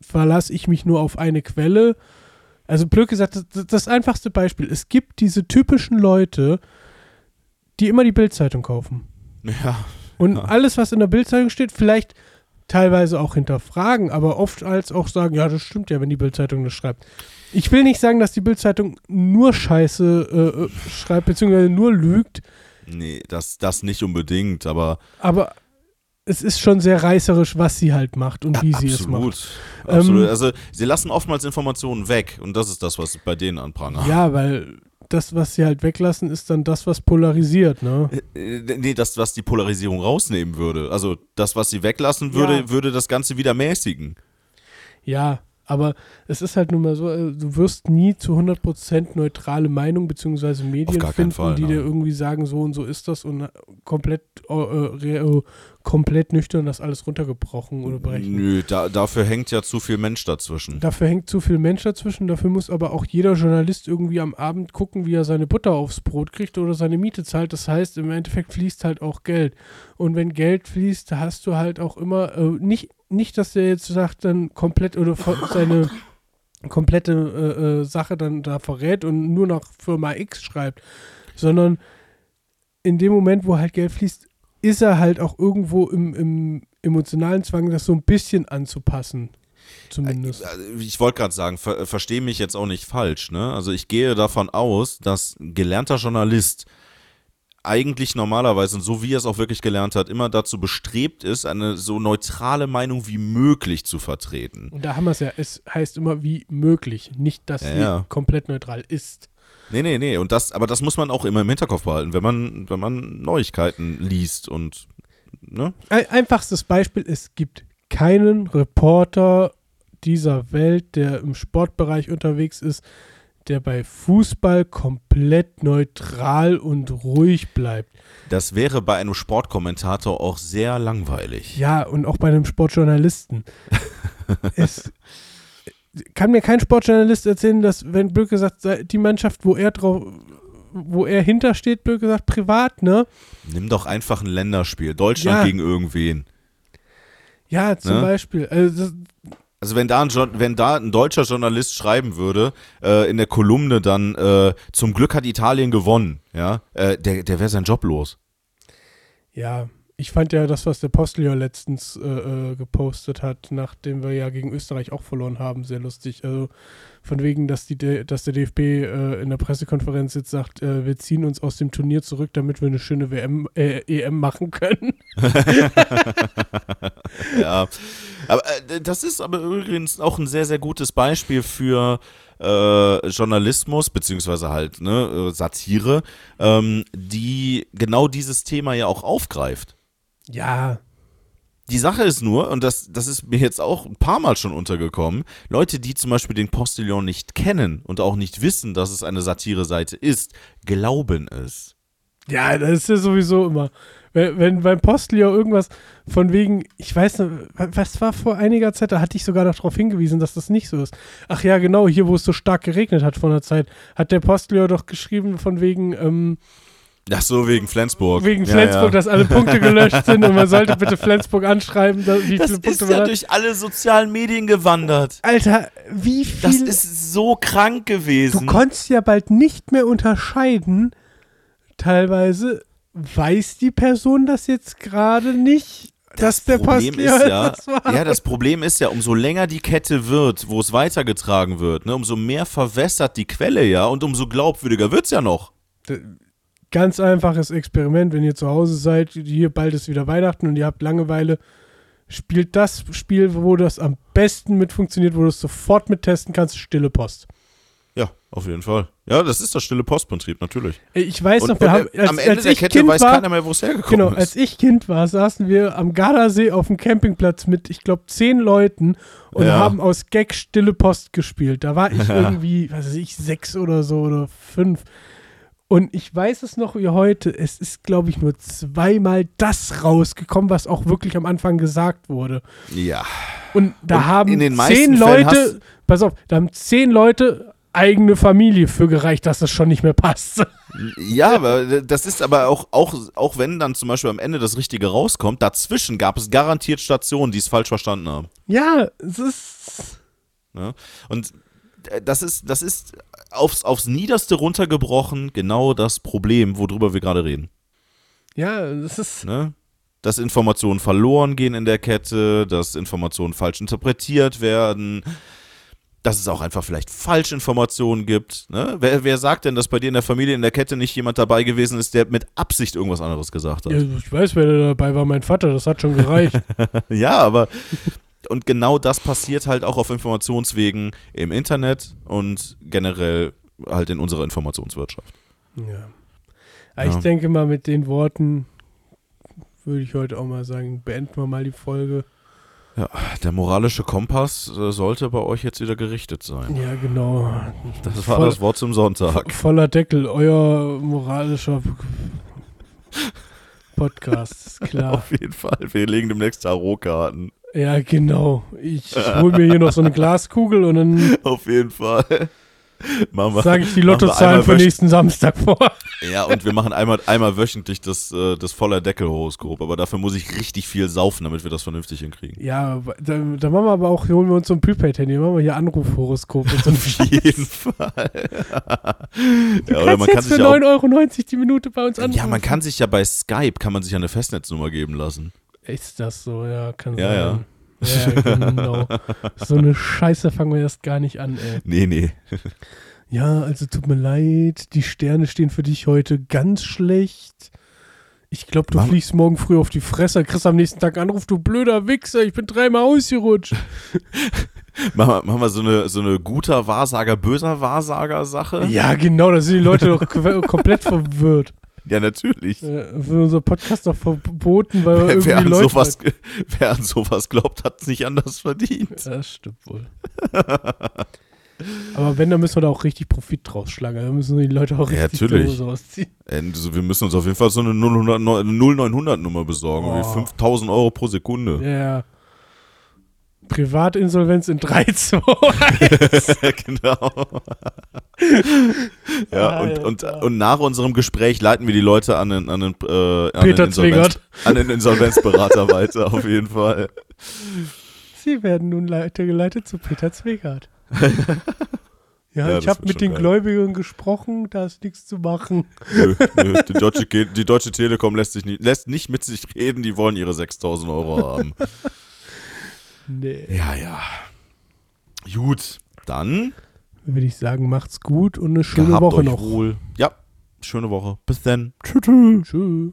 verlasse ich mich nur auf eine Quelle? Also blöd gesagt, das, das einfachste Beispiel, es gibt diese typischen Leute, die immer die Bildzeitung kaufen. Ja. Und ja. alles, was in der Bildzeitung steht, vielleicht teilweise auch hinterfragen, aber oft als auch sagen, ja, das stimmt ja, wenn die Bildzeitung das schreibt. Ich will nicht sagen, dass die Bildzeitung nur Scheiße äh, äh, schreibt, beziehungsweise nur lügt. Nee, das, das nicht unbedingt, aber. Aber es ist schon sehr reißerisch, was sie halt macht und ja, wie sie absolut, es macht. Absolut. Ähm, also, sie lassen oftmals Informationen weg und das ist das, was bei denen anprangert. Ja, weil das, was sie halt weglassen, ist dann das, was polarisiert, ne? Äh, äh, nee, das, was die Polarisierung rausnehmen würde. Also, das, was sie weglassen würde, ja. würde das Ganze wieder mäßigen. Ja, Aber es ist halt nun mal so, äh, du wirst nie zu 100% neutrale Meinung bzw. Medien finden, Fall, die nein. dir irgendwie sagen, so und so ist das und komplett, äh, äh, komplett nüchtern das alles runtergebrochen oder berechnet. Nö, da, dafür hängt ja zu viel Mensch dazwischen. Dafür hängt zu viel Mensch dazwischen, dafür muss aber auch jeder Journalist irgendwie am Abend gucken, wie er seine Butter aufs Brot kriegt oder seine Miete zahlt. Das heißt, im Endeffekt fließt halt auch Geld. Und wenn Geld fließt, hast du halt auch immer, äh, nicht, nicht, dass der jetzt sagt, dann komplett oder ver- seine komplette äh, äh, Sache dann da verrät und nur nach Firma X schreibt, sondern in dem Moment, wo halt Geld fließt, ist er halt auch irgendwo im, im emotionalen Zwang, das so ein bisschen anzupassen. Zumindest. Also, Ich wollte gerade sagen, ver verstehe mich jetzt auch nicht falsch. Ne? Also ich gehe davon aus, dass gelernter Journalist eigentlich normalerweise, und so wie er es auch wirklich gelernt hat, immer dazu bestrebt ist, eine so neutrale Meinung wie möglich zu vertreten. Und da haben wir es ja. Es heißt immer wie möglich, nicht, dass Ja, sie ja. komplett neutral ist. Nee, nee, nee. Und das, aber das muss man auch immer im Hinterkopf behalten, wenn man, wenn man Neuigkeiten liest und ne? Ein einfachstes Beispiel: Es gibt keinen Reporter dieser Welt, der im Sportbereich unterwegs ist, der bei Fußball komplett neutral und ruhig bleibt. Das wäre bei einem Sportkommentator auch sehr langweilig. Ja, und auch bei einem Sportjournalisten. es kann mir kein Sportjournalist erzählen, dass, wenn blöd gesagt, die Mannschaft, wo er drauf, wo er hintersteht, blöd gesagt, privat, ne? Nimm doch einfach ein Länderspiel. Deutschland Ja. gegen irgendwen. Ja, zum Ne? Beispiel. Also das, Also wenn da ein, wenn da ein deutscher Journalist schreiben würde, äh, in der Kolumne dann, äh, zum Glück hat Italien gewonnen, ja, äh, der, der wäre sein Job los. ja, ich fand ja das, was der Postlier letztens äh, äh, gepostet hat, nachdem wir ja gegen Österreich auch verloren haben, sehr lustig. Also von wegen, dass, die, dass der DFB äh, in der Pressekonferenz jetzt sagt, äh, wir ziehen uns aus dem Turnier zurück, damit wir eine schöne WM, äh, EM machen können. ja. Aber äh, das ist aber übrigens auch ein sehr, sehr gutes Beispiel für äh, Journalismus, beziehungsweise halt ne, äh, Satire, ähm, die genau dieses Thema ja auch aufgreift. Ja, Die Sache ist nur, und das, das ist mir jetzt auch ein paar Mal schon untergekommen, Leute, die zum Beispiel den Postillon nicht kennen und auch nicht wissen, dass es eine Satire-Seite ist, glauben es. Ja, das ist ja sowieso immer. Wenn, wenn beim Postlier irgendwas von wegen, ich weiß nicht, was war vor einiger Zeit, da hatte ich sogar noch darauf hingewiesen, dass das nicht so ist. Ach ja, genau, hier, wo es so stark geregnet hat vor einer Zeit, hat der Postlier doch geschrieben von wegen, ähm, Ach so, wegen Flensburg. wegen Ja, Flensburg, ja. dass alle Punkte gelöscht sind und man sollte bitte Flensburg anschreiben, da, wie Das viele ist Punkte ja man hat. durch alle sozialen Medien gewandert. Alter, wie viel. Das ist so krank du gewesen. konntest ja bald nicht mehr unterscheiden, teilweise weiß die Person das jetzt gerade nicht, dass der Problem ist ja, das ja, das Problem ist ja, umso länger die Kette wird, wo es weitergetragen wird, ne, umso mehr verwässert die Quelle ja und umso glaubwürdiger wird's ja noch. Ganz einfaches Experiment, wenn ihr zu Hause seid, hier bald ist wieder Weihnachten und ihr habt Langeweile, spielt das Spiel, wo das am besten mit funktioniert, wo du es sofort mittesten kannst, Stille Post. Ja, auf jeden Fall. Ja, das ist das stille Postprinzip, natürlich. Äh, Ich weiß Und, noch, wir haben, äh, als, am Ende als der ich Kette kind weiß war, keiner mehr, wo es hergekommen Genau, ist. als ich Kind war, saßen wir am Gardasee auf dem Campingplatz mit, ich glaube, zehn Leuten und Ja. haben aus Gag Stille Post gespielt. Da war ich irgendwie, was weiß ich, sechs oder so oder fünf. Und ich weiß es noch wie heute, es ist, glaube ich, nur zweimal das rausgekommen, was auch wirklich am Anfang gesagt wurde. ja. Und da Und haben zehn Fällen Leute, pass auf, da haben zehn Leute eigene Familie für gereicht, dass das schon nicht mehr passt. Ja, aber das ist aber auch, auch, auch wenn dann zum Beispiel am Ende das Richtige rauskommt, dazwischen gab es garantiert Stationen, die es falsch verstanden haben. ja, es ist. Ne? Und äh, das ist, das ist aufs, aufs Niederste runtergebrochen genau das Problem, worüber wir gerade reden. Ja, es ist. Ne? Dass Informationen verloren gehen in der Kette, dass Informationen falsch interpretiert werden, dass es auch einfach vielleicht Falschinformationen gibt. Ne? Wer, wer sagt denn, dass bei dir in der Familie in der Kette nicht jemand dabei gewesen ist, der mit Absicht irgendwas anderes gesagt hat? Ja, ich weiß, wer da dabei war, mein Vater, das hat schon gereicht. Ja, aber und genau das passiert halt auch auf Informationswegen im Internet und generell halt in unserer Informationswirtschaft. ja. Aber Ich Ja. denke mal, mit den Worten würde ich heute auch mal sagen, beenden wir mal die Folge. Ja, der moralische Kompass äh, sollte bei euch jetzt wieder gerichtet sein. Ja, genau. Das war Voll- das Wort zum Sonntag. Voller Deckel, euer moralischer Podcast, ist klar. Auf jeden Fall. Wir legen demnächst Tarotkarten. Ja, genau. Ich hole mir hier noch so eine Glaskugel und dann Auf jeden Fall. Machen sage ich die Lottozahlen für nächsten Samstag vor. Ja, und wir machen einmal, einmal wöchentlich das, äh, das voller Deckel-Horoskop. Aber dafür muss ich richtig viel saufen, damit wir das vernünftig hinkriegen. Ja, da, machen wir aber auch, holen wir uns so ein Prepaid-Handy, machen wir hier Anrufhoroskop und so ein Auf jeden Fall. Du ja, oder kannst man kann jetzt sich für ja auch 9,90 Euro die Minute bei uns anrufen. Ja, man kann sich ja bei Skype, kann man sich ja eine Festnetznummer geben lassen. Ist das so? Ja, kann Ja, ja. sein. Ja, genau. so eine Scheiße fangen wir erst gar nicht an, ey. Nee, nee. Ja, also tut mir leid, die Sterne stehen für dich heute ganz schlecht. Ich glaube, du Mama- fliegst morgen früh auf die Fresse, kriegst am nächsten Tag Anruf, du blöder Wichser, ich bin dreimal ausgerutscht. Machen wir, machen wir so eine, so eine guter Wahrsager, böser Wahrsager-Sache? Ja, genau, da sind die Leute doch komplett verwirrt. Ja, natürlich. Äh, Wird unser Podcast doch verboten, weil Wer, irgendwie wer, an Leute... sowas, ge- wer an sowas glaubt, hat es nicht anders verdient. Ja, das stimmt wohl. Aber wenn, dann müssen wir da auch richtig Profit draus schlagen. Da müssen die Leute auch Ja, richtig natürlich. die Hose ausziehen. Äh, wir müssen uns auf jeden Fall so eine 0900-Nummer besorgen. Oh. Wie 5000 Euro pro Sekunde. Ja. Privatinsolvenz in 3, 2, genau. ja, und, und, Alter. und nach unserem Gespräch leiten wir die Leute an den, an den, äh, an Peter den, Insolvenz, an den Insolvenzberater weiter, auf jeden Fall. Sie werden nun weitergeleitet zu Peter Zwegert. Ja, Ja, ich habe mit den geil. Gläubigern gesprochen, da ist nichts zu machen. Nö, nö, die, Deutsche, die Deutsche Telekom lässt, sich nicht, lässt nicht mit sich reden, die wollen ihre 6000 Euro haben. Nee. ja, ja. Gut, dann Würde ich sagen, macht's gut und eine schöne Woche noch. wohl. Ja, schöne Woche. Bis dann. Tschüss. Tschüss.